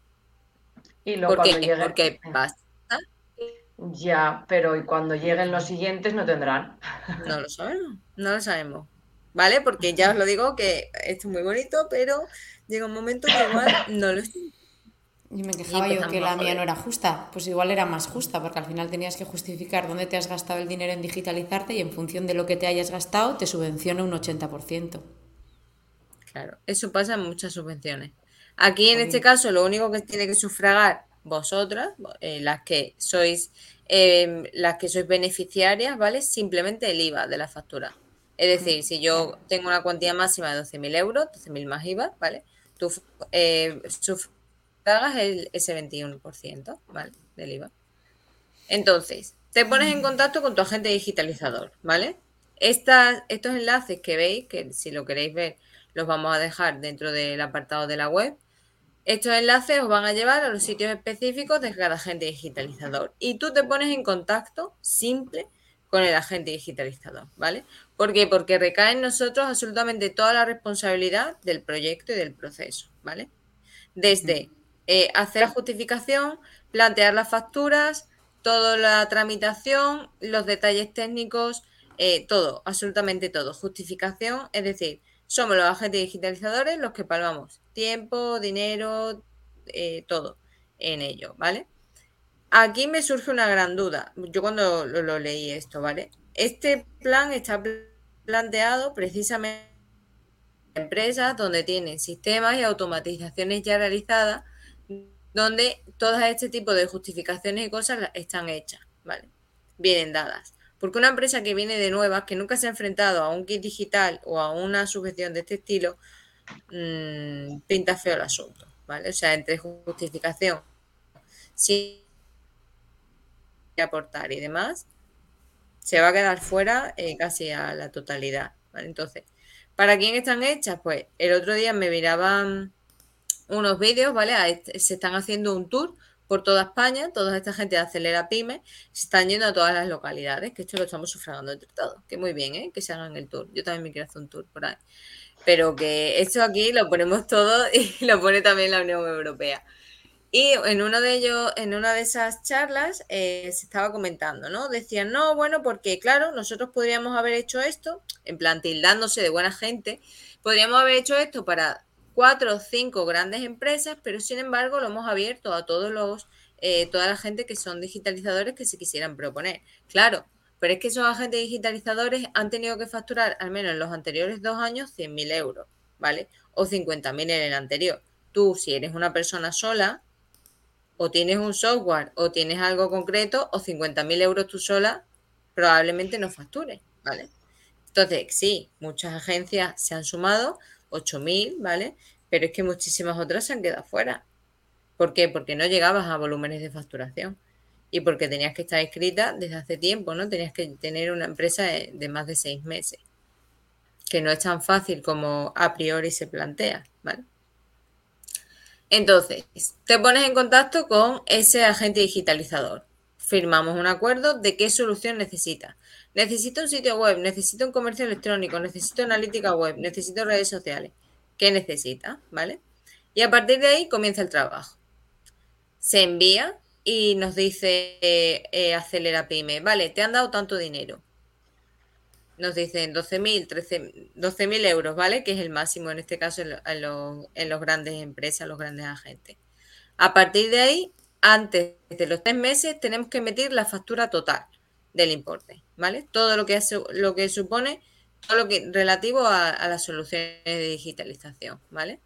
Y luego ¿Por qué? Porque basta. Ya, pero ¿y cuando lleguen los siguientes no tendrán? No lo sabemos, no lo sabemos. ¿vale? Porque ya os lo digo que esto es muy bonito, pero llega un momento que igual no lo estoy. Y me quejaba yo que la mía no era justa. Pues igual era más justa, porque al final tenías que justificar dónde te has gastado el dinero en digitalizarte y en función de lo que te hayas gastado te subvenciona un 80%. Claro, eso pasa en muchas subvenciones. Aquí en este caso lo único que tiene que sufragar vosotras, eh, las que sois eh, las que sois beneficiarias, ¿vale? Simplemente el IVA de la factura. Es decir, si yo tengo una cuantía máxima de 12.000 euros, 12.000 más IVA, ¿vale? Tú eh, el, ese 21%, ¿vale? Del IVA. Entonces, te pones en contacto con tu agente digitalizador, ¿vale? estos enlaces que veis, que si lo queréis ver, los vamos a dejar dentro del apartado de la web. Estos enlaces os van a llevar a los sitios específicos de cada agente digitalizador. Y tú te pones en contacto simple con el agente digitalizador, ¿vale? ¿Por qué? Porque recae en nosotros absolutamente toda la responsabilidad del proyecto y del proceso, ¿vale? Desde eh, hacer la justificación, plantear las facturas, toda la tramitación, los detalles técnicos, eh, todo, absolutamente todo. Justificación, es decir, somos los agentes digitalizadores los que palmamos tiempo, dinero, eh, todo en ello, ¿vale? Aquí me surge una gran duda. Yo cuando lo, leí esto, ¿vale? Este plan está planteado precisamente en empresas donde tienen sistemas y automatizaciones ya realizadas, donde todo este tipo de justificaciones y cosas están hechas, ¿vale? Vienen dadas. Porque una empresa que viene de nuevas, que nunca se ha enfrentado a un kit digital o a una sujeción de este estilo, mmm, pinta feo el asunto, ¿vale? O sea, entre justificación, sí aportar y demás, se va a quedar fuera eh, casi a la totalidad. Entonces, ¿para quién están hechas? Pues el otro día me miraban unos vídeos, ¿vale? Se están haciendo un tour por toda España, toda esta gente de Acelera Pyme, se están yendo a todas las localidades, que esto lo estamos sufragando entre todos, que muy bien, ¿eh? que se hagan el tour. Yo también me quiero hacer un tour por ahí. Pero que esto aquí lo ponemos todo *laughs* y lo pone también la Unión Europea. Y en uno de ellos, en una de esas charlas, eh, se estaba comentando, ¿no? Decían, no, bueno, porque claro, nosotros podríamos haber hecho esto, en plan tildándose de buena gente, podríamos haber hecho esto para cuatro o cinco grandes empresas, pero sin embargo lo hemos abierto a todos los, eh, toda la gente que son digitalizadores que se quisieran proponer. Claro, pero es que esos agentes digitalizadores han tenido que facturar, al menos en los anteriores dos años, 100.000 euros, ¿vale? O 50.000 en el anterior. Tú, si eres una persona sola, o tienes un software o tienes algo concreto o 50.000 euros tú sola probablemente no factures, ¿vale? Entonces, sí, muchas agencias se han sumado, 8.000, ¿vale? Pero es que muchísimas otras se han quedado fuera. ¿Por qué? Porque no llegabas a volúmenes de facturación y porque tenías que estar inscrita desde hace tiempo, ¿no? Tenías que tener una empresa de, de más de seis meses, que no es tan fácil como a priori se plantea, ¿vale? Entonces, te pones en contacto con ese agente digitalizador. Firmamos un acuerdo de qué solución necesita. Necesito un sitio web, necesito un comercio electrónico, necesito analítica web, necesito redes sociales. ¿Qué necesita? ¿Vale? Y a partir de ahí comienza el trabajo. Se envía y nos dice eh, eh, Acelera Pyme, vale, te han dado tanto dinero nos dicen 12.000, 12.000 euros, ¿vale? Que es el máximo en este caso en, en, los grandes empresas, los grandes agentes. A partir de ahí, antes de los tres meses, tenemos que emitir la factura total del importe, ¿vale? Todo lo que, lo que supone, todo lo que relativo a, a las soluciones de digitalización, ¿vale?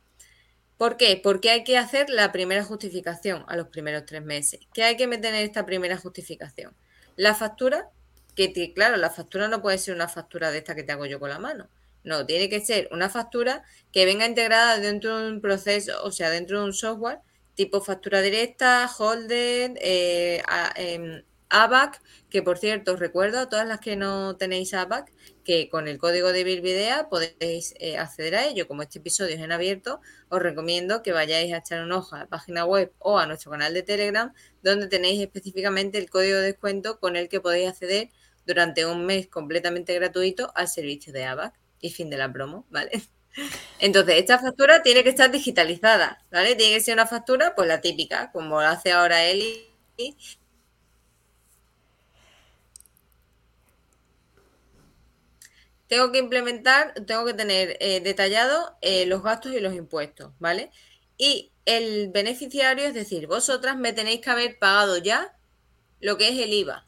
¿Por qué? Porque hay que hacer la primera justificación a los primeros tres meses. ¿Qué hay que meter en esta primera justificación? La factura que, claro, la factura no puede ser una factura de esta que te hago yo con la mano. No, tiene que ser una factura que venga integrada dentro de un proceso, o sea, dentro de un software tipo factura directa, Holder, eh, em, ABAC, que por cierto os recuerdo a todas las que no tenéis ABAC, que con el código de Bilvidea podéis eh, acceder a ello. Como este episodio es en abierto, os recomiendo que vayáis a echar un ojo a la página web o a nuestro canal de Telegram, donde tenéis específicamente el código de descuento con el que podéis acceder durante un mes completamente gratuito al servicio de ABAC y fin de la promo, ¿vale? *laughs* Entonces, esta factura tiene que estar digitalizada, ¿vale? Tiene que ser una factura, pues la típica, como hace ahora Eli. Tengo que implementar, tengo que tener eh, detallado eh, los gastos y los impuestos, ¿vale? Y el beneficiario, es decir, vosotras me tenéis que haber pagado ya lo que es el IVA,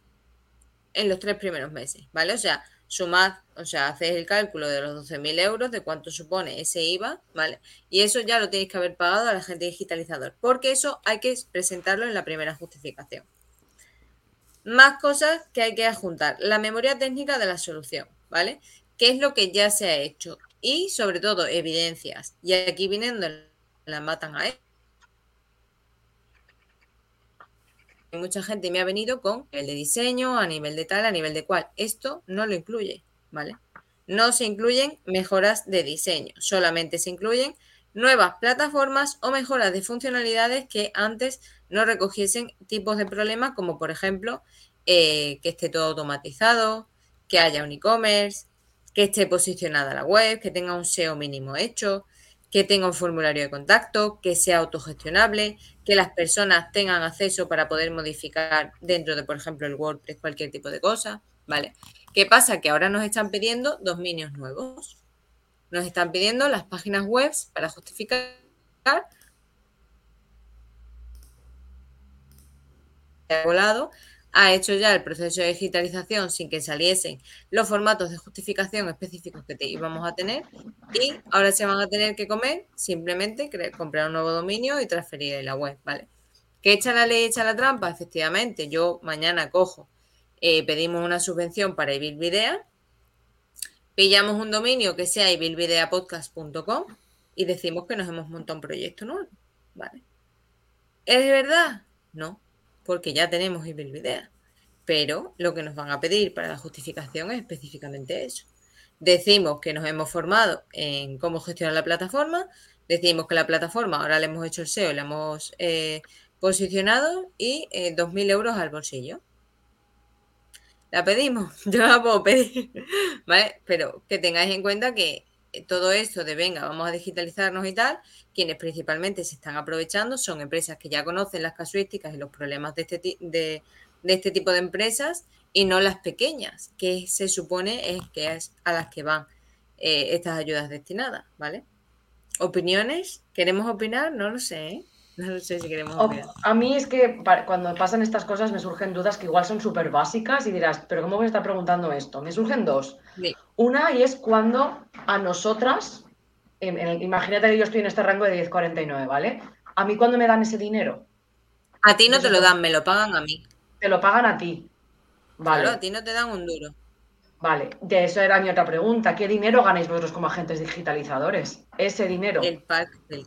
en los tres primeros meses, ¿vale? O sea, sumad, o sea, hacéis el cálculo de los 12.000 euros, de cuánto supone ese IVA, ¿vale? Y eso ya lo tenéis que haber pagado a la gente digitalizador, porque eso hay que presentarlo en la primera justificación. Más cosas que hay que adjuntar. La memoria técnica de la solución, ¿vale? ¿Qué es lo que ya se ha hecho? Y sobre todo, evidencias. Y aquí vienen la matan a él mucha gente me ha venido con el de diseño, a nivel de tal, a nivel de cual. Esto no lo incluye, ¿vale? No se incluyen mejoras de diseño, solamente se incluyen nuevas plataformas o mejoras de funcionalidades que antes no recogiesen tipos de problemas como por ejemplo eh, que esté todo automatizado, que haya un e-commerce, que esté posicionada la web, que tenga un SEO mínimo hecho, que tenga un formulario de contacto, que sea autogestionable, que las personas tengan acceso para poder modificar dentro de, por ejemplo, el WordPress cualquier tipo de cosa, ¿vale? ¿Qué pasa? Que ahora nos están pidiendo dominios nuevos. Nos están pidiendo las páginas web para justificar volado ha hecho ya el proceso de digitalización sin que saliesen los formatos de justificación específicos que te íbamos a tener y ahora se van a tener que comer simplemente comprar un nuevo dominio y transferir en la web, ¿vale? ¿Que echa la ley, echa la trampa? Efectivamente, yo mañana cojo eh, pedimos una subvención para Ibilvidea, pillamos un dominio que sea ibilvideapodcast.com y decimos que nos hemos montado un proyecto nuevo. ¿Vale? ¿Es verdad? No, porque ya tenemos Ibilvidea. Pero lo que nos van a pedir para la justificación es específicamente eso. Decimos que nos hemos formado en cómo gestionar la plataforma, decimos que la plataforma ahora le hemos hecho el SEO, le hemos eh, posicionado y 2.000 eh, euros al bolsillo. La pedimos, *laughs* yo la puedo pedir, *laughs* ¿vale? Pero que tengáis en cuenta que todo esto de venga, vamos a digitalizarnos y tal, quienes principalmente se están aprovechando son empresas que ya conocen las casuísticas y los problemas de este, de, este tipo de empresas y no las pequeñas, que se supone es que es a las que van eh, estas ayudas destinadas, ¿vale? ¿Opiniones? ¿Queremos opinar? No lo sé, ¿eh? No sé si queremos A mí es que cuando pasan estas cosas me surgen dudas que igual son súper básicas y dirás, pero ¿cómo voy a estar preguntando esto? Me surgen dos. Una y es cuando a nosotras, imagínate que yo estoy en este rango de 10.49, ¿vale? A mí cuando me dan ese dinero. A ti no te lo dan, me lo pagan a mí. Te lo pagan a ti. Vale. Claro, a ti no te dan un duro. Vale, de eso era mi otra pregunta. ¿Qué dinero ganáis vosotros como agentes digitalizadores? Ese dinero. El pack del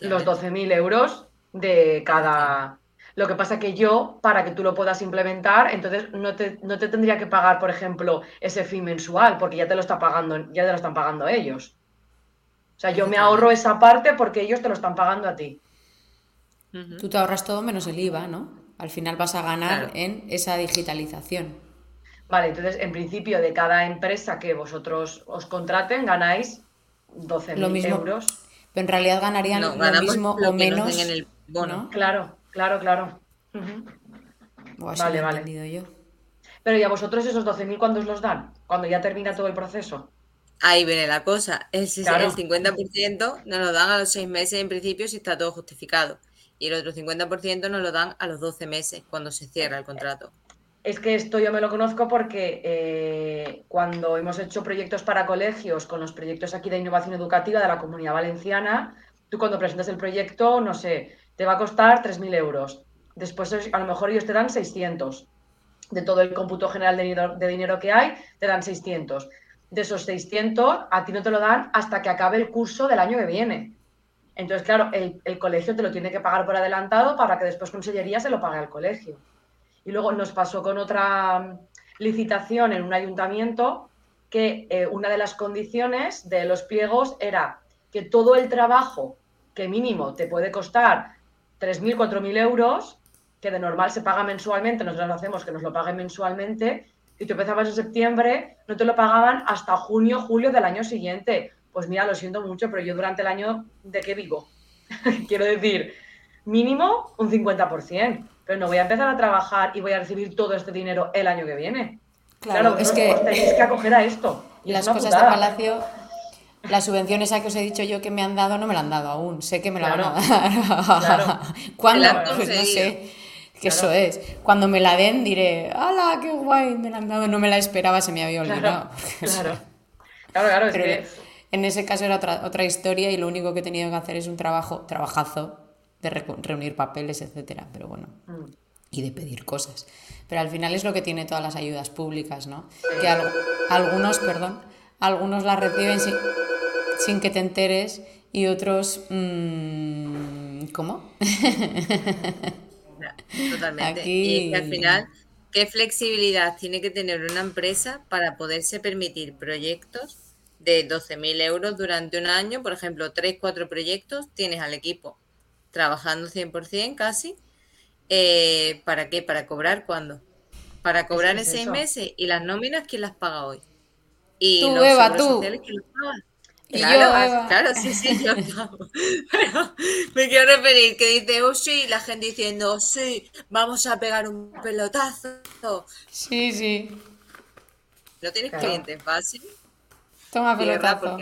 los 12.000 euros de cada... Lo que pasa que yo, para que tú lo puedas implementar, entonces no te, no te tendría que pagar, por ejemplo, ese fee mensual, porque ya te lo está pagando, ya te lo están pagando ellos. O sea, yo me ahorro esa parte porque ellos te lo están pagando a ti. Tú te ahorras todo menos el IVA, ¿no? Al final vas a ganar en esa digitalización. Vale, entonces, en principio, de cada empresa que vosotros os contraten, ganáis 12.000 euros pero en realidad ganarían lo mismo o menos. En el bono. Claro, claro, claro. vale, vale. yo. Pero ¿y a vosotros esos 12.000 cuándo os los dan? Cuando ya termina todo el proceso. Ahí viene la cosa. El, el 50% nos lo dan a los 6 meses en principio si está todo justificado. Y el otro 50% nos lo dan a los 12 meses cuando se cierra el contrato. Es que esto yo me lo conozco porque eh, cuando hemos hecho proyectos para colegios, con los proyectos aquí de innovación educativa de la Comunidad Valenciana, tú cuando presentas el proyecto, no sé, te va a costar 3.000 euros. Después a lo mejor ellos te dan 600. De todo el cómputo general de dinero, que hay, te dan 600. De esos 600, a ti no te lo dan hasta que acabe el curso del año que viene. Entonces, claro, el, colegio te lo tiene que pagar por adelantado para que después Consellería se lo pague al colegio. Y luego nos pasó con otra licitación en un ayuntamiento que eh, una de las condiciones de los pliegos era que todo el trabajo que mínimo te puede costar 3.000, 4.000 euros, que de normal se paga mensualmente, nosotros lo hacemos que nos lo paguen mensualmente, y tú empezabas en septiembre, no te lo pagaban hasta junio, julio del año siguiente. Pues mira, lo siento mucho, pero yo durante el año de qué vivo. *laughs* Quiero decir, mínimo un 50% pero no voy a empezar a trabajar y voy a recibir todo este dinero el año que viene. Claro, es que tenéis que acoger a esto. las cosas de Palacio, las subvenciones a que os he dicho yo que me han dado, no me la han dado aún. Sé que me la van a dar. Claro. *laughs* ¿Cuándo? Pues no sé. Que eso es. Cuando me la den diré, ¡hala, qué guay! Me la han dado, no me la esperaba, se me había olvidado. Claro, claro, claro, es que... En ese caso era otra, otra historia y lo único que he tenido que hacer es un trabajo, trabajazo, de reunir papeles, etcétera, pero bueno, mm. y de pedir cosas. Pero al final es lo que tiene todas las ayudas públicas, ¿no? Que algunos, perdón, algunos las reciben sin, que te enteres y otros, mmm, ¿cómo? Totalmente. Y al final, ¿qué flexibilidad tiene que tener una empresa para poderse permitir proyectos de 12.000 euros durante un año? Por ejemplo, 3, 4 proyectos, tienes al equipo trabajando 100% casi. Eh, ¿Para qué? ¿Para cobrar cuándo? Para cobrar en seis meses. ¿Y las nóminas quién las paga hoy? Y tú, los Eva, tú. ¿quién los paga? Claro, claro, sí, sí, yo *laughs* *laughs* Pero me quiero referir que dice, oh sí, la gente diciendo, oh sí, vamos a pegar un pelotazo. Sí, sí. ¿No tienes clientes fácil? Toma pelotazo.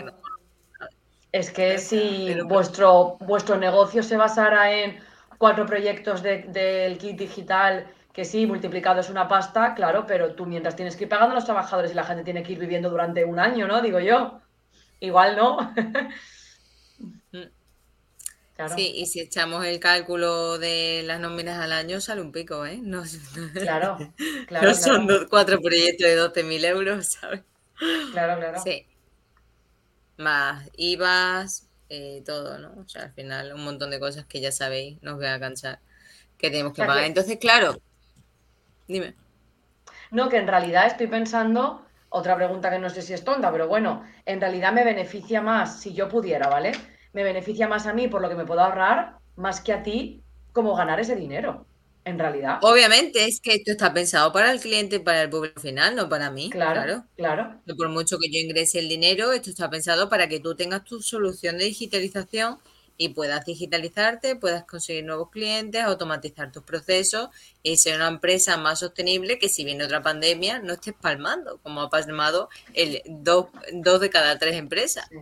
Es que si vuestro, vuestro negocio se basara en cuatro proyectos del kit digital, que sí, multiplicado es una pasta, claro, pero tú mientras tienes que ir pagando a los trabajadores y la gente tiene que ir viviendo durante un año, ¿no? Digo yo. Igual no. Sí, y si echamos el cálculo de las nóminas al año, sale un pico, ¿eh? No, claro, *laughs* claro. No son cuatro proyectos de 12.000 euros, ¿sabes? Claro, claro. Sí. Más IVAs, eh, todo, ¿no? O sea, al final un montón de cosas que ya sabéis, nos voy a cansar, que tenemos que pagar. Entonces, claro, dime. No, que en realidad estoy pensando, otra pregunta que no sé si es tonta, pero bueno, en realidad me beneficia más si yo pudiera, ¿vale? Me beneficia más a mí por lo que me puedo ahorrar, más que a ti como ganar ese dinero, en realidad. Obviamente, es que esto está pensado para el cliente para el público final, no para mí. Claro, claro. Por mucho que yo ingrese el dinero, esto está pensado para que tú tengas tu solución de digitalización y puedas digitalizarte, puedas conseguir nuevos clientes, automatizar tus procesos y ser una empresa más sostenible que si viene otra pandemia no estés palmando, como ha palmado el dos, de cada tres empresas. Sí.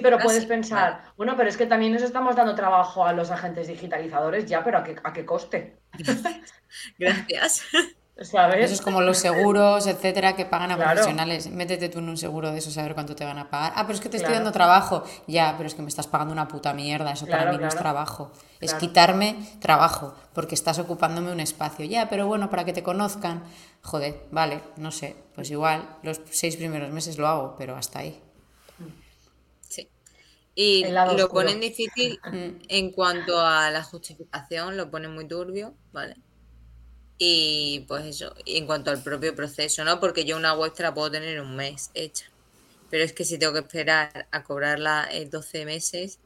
Pero puedes pensar, bueno, pero es que también nos estamos dando trabajo a los agentes digitalizadores ya, pero ¿a qué, a qué coste? *laughs* Gracias. *laughs* Eso es como los seguros, etcétera, que pagan a profesionales. Métete tú en un seguro de eso, saber cuánto te van a pagar. Ah, pero es que te estoy dando trabajo. Ya, pero es que me estás pagando una puta mierda. Eso para mí no es trabajo. Es quitarme trabajo, porque estás ocupándome un espacio. Ya, pero bueno, para que te conozcan. Joder, vale, no sé. Pues igual, los seis primeros meses lo hago, pero hasta ahí. Y lo ponen difícil en cuanto a la justificación, lo ponen muy turbio, ¿vale? Y pues eso, en cuanto al propio proceso, ¿no? Porque yo una web te la puedo tener un mes hecha. Pero es que si tengo que esperar a cobrarla en 12 meses,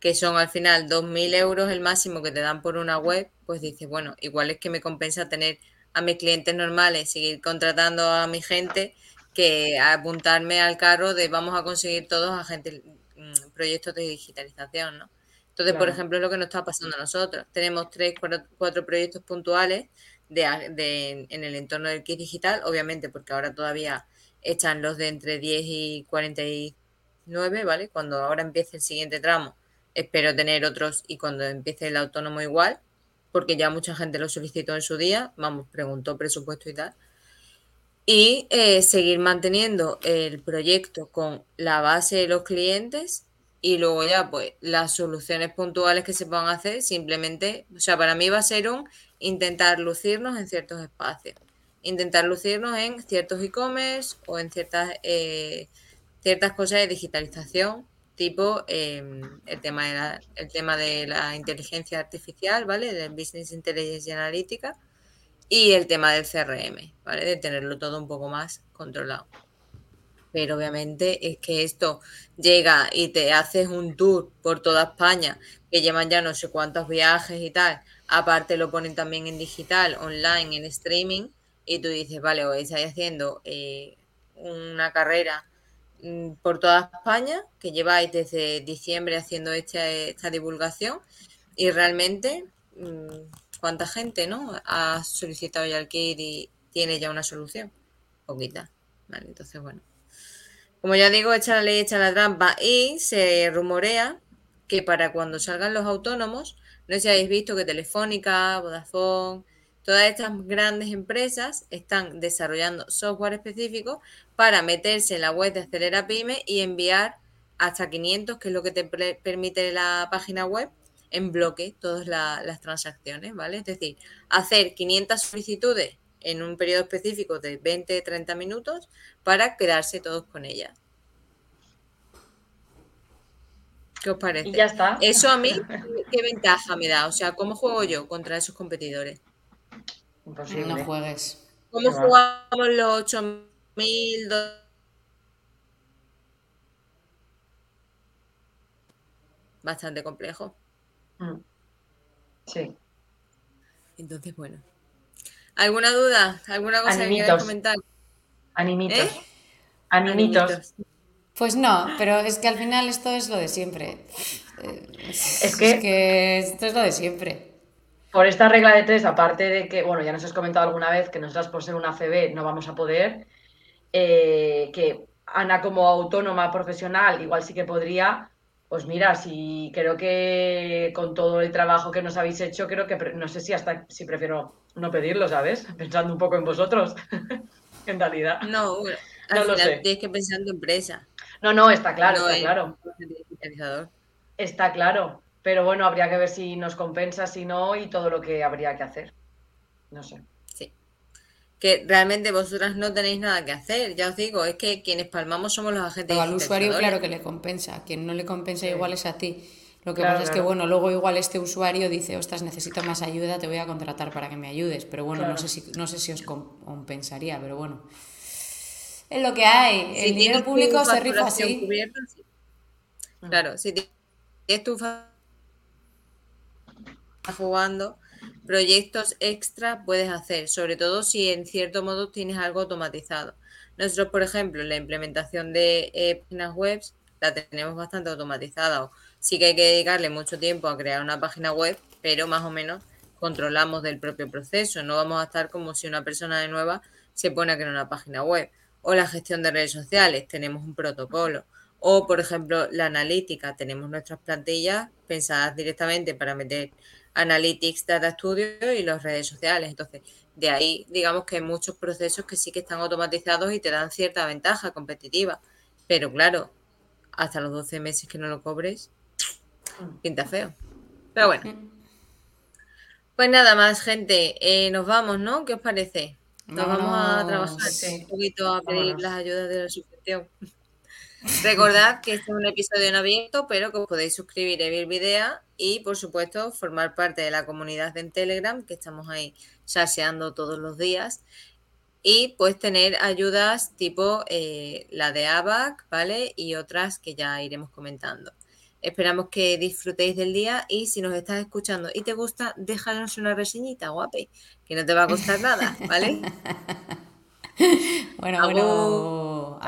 que son al final 2.000 euros el máximo que te dan por una web, pues dices, bueno, igual es que me compensa tener a mis clientes normales, seguir contratando a mi gente, que apuntarme al carro de vamos a conseguir todos agentes, mm, proyectos de digitalización, ¿no? Entonces, por ejemplo, es lo que nos está pasando a nosotros. Tenemos tres, cuatro, proyectos puntuales de, en el entorno del kit digital, obviamente porque ahora todavía echan los de entre 10 y 49, ¿vale? Cuando ahora empiece el siguiente tramo, espero tener otros y cuando empiece el autónomo igual, porque ya mucha gente lo solicitó en su día, vamos, preguntó presupuesto y tal. Y eh, seguir manteniendo el proyecto con la base de los clientes y luego ya, pues, las soluciones puntuales que se puedan hacer, simplemente, o sea, para mí va a ser un intentar lucirnos en ciertos espacios. Intentar lucirnos en ciertos e-commerce o en ciertas, eh, ciertas cosas de digitalización, tipo em, el, tema de la, el tema de la inteligencia artificial, ¿vale? Del Business Intelligence y Analítica. Y el tema del CRM, ¿vale? De tenerlo todo un poco más controlado pero obviamente es que esto llega y te haces un tour por toda España, que llevan ya no sé cuántos viajes y tal, aparte lo ponen también en digital, online, en streaming, y tú dices, vale, os estáis haciendo eh, una carrera mm, por toda España, que lleváis desde diciembre haciendo esta, esta divulgación, y realmente, mm, ¿cuánta gente no ha solicitado ya el kit y tiene ya una solución? Poquita. Vale, entonces, bueno. Como ya digo, echa la ley, echa la trampa y se rumorea que para cuando salgan los autónomos, no sé si habéis visto que Telefónica, Vodafone, todas estas grandes empresas están desarrollando software específico para meterse en la web de Acelera Pyme y enviar hasta 500, que es lo que te permite la página web, en bloque todas las transacciones, ¿vale? Es decir, hacer 500 solicitudes en un periodo específico de 20-30 minutos para quedarse todos con ella. ¿Qué os parece? Y ya está. Eso a mí, ¿qué ventaja me da? O sea, ¿cómo juego yo contra esos competidores? Imposible. No juegues. ¿Cómo jugamos los 8000? Bastante complejo. Mm. Sí. Entonces, bueno. ¿Alguna duda? ¿Alguna cosa que quieras comentar? Animitos. ¿Eh? Animitos. Pues no, pero es que al final esto es lo de siempre. Es que, esto es lo de siempre. Por esta regla de tres, aparte de que, bueno, ya nos has comentado alguna vez que nosotras por ser una CB no vamos a poder, eh, que Ana como autónoma profesional igual sí que podría, pues mira, si creo que con todo el trabajo que nos habéis hecho, creo que no sé si hasta si prefiero no pedirlo, ¿sabes? *laughs* Pensando un poco en vosotros, *laughs* en realidad. No, al no final tienes que pensar en tu empresa. No, no, está claro, está claro. Está claro, pero bueno, habría que ver si nos compensa, si no, y todo lo que habría que hacer. No sé. Que realmente vosotras no tenéis nada que hacer, ya os digo, es que quienes palmamos somos los agentes. Pero al usuario, claro que le compensa, quien no le compensa igual es a ti. Lo que pasa es que, bueno, luego igual este usuario dice, ostras, necesito más ayuda, te voy a contratar para que me ayudes. Pero bueno, no, sé si, no sé si os compensaría, pero bueno. Es lo que hay. El dinero público se rifa así. Claro, si tienes tu jugando, proyectos extra puedes hacer, sobre todo si en cierto modo tienes algo automatizado. Nosotros, por ejemplo, la implementación de eh, páginas web la tenemos bastante automatizada sí que hay que dedicarle mucho tiempo a crear una página web, pero más o menos controlamos del propio proceso. No vamos a estar como si una persona de nueva se pone a crear una página web. O la gestión de redes sociales, tenemos un protocolo. O, por ejemplo, la analítica, tenemos nuestras plantillas pensadas directamente para meter Analytics, Data Studio y las redes sociales. Entonces, de ahí, digamos que hay muchos procesos que sí que están automatizados y te dan cierta ventaja competitiva. Pero claro, hasta los 12 meses que no lo cobres, Pinta feo. Pero bueno. Pues nada más, gente. Eh, nos vamos, ¿no? ¿Qué os parece? Nos vamos a trabajar un poquito a pedir las ayudas de la suscripción. Recordad que este es un episodio en abierto, pero que os podéis suscribir a Video y, por supuesto, formar parte de la comunidad en Telegram, que estamos ahí saseando todos los días. Y pues tener ayudas tipo eh, la de ABAC, ¿vale? Y otras que ya iremos comentando. Esperamos que disfrutéis del día y si nos estás escuchando y te gusta, déjanos una reseñita, guape, que no te va a costar nada, ¿vale? *laughs* *laughs* bueno, bueno.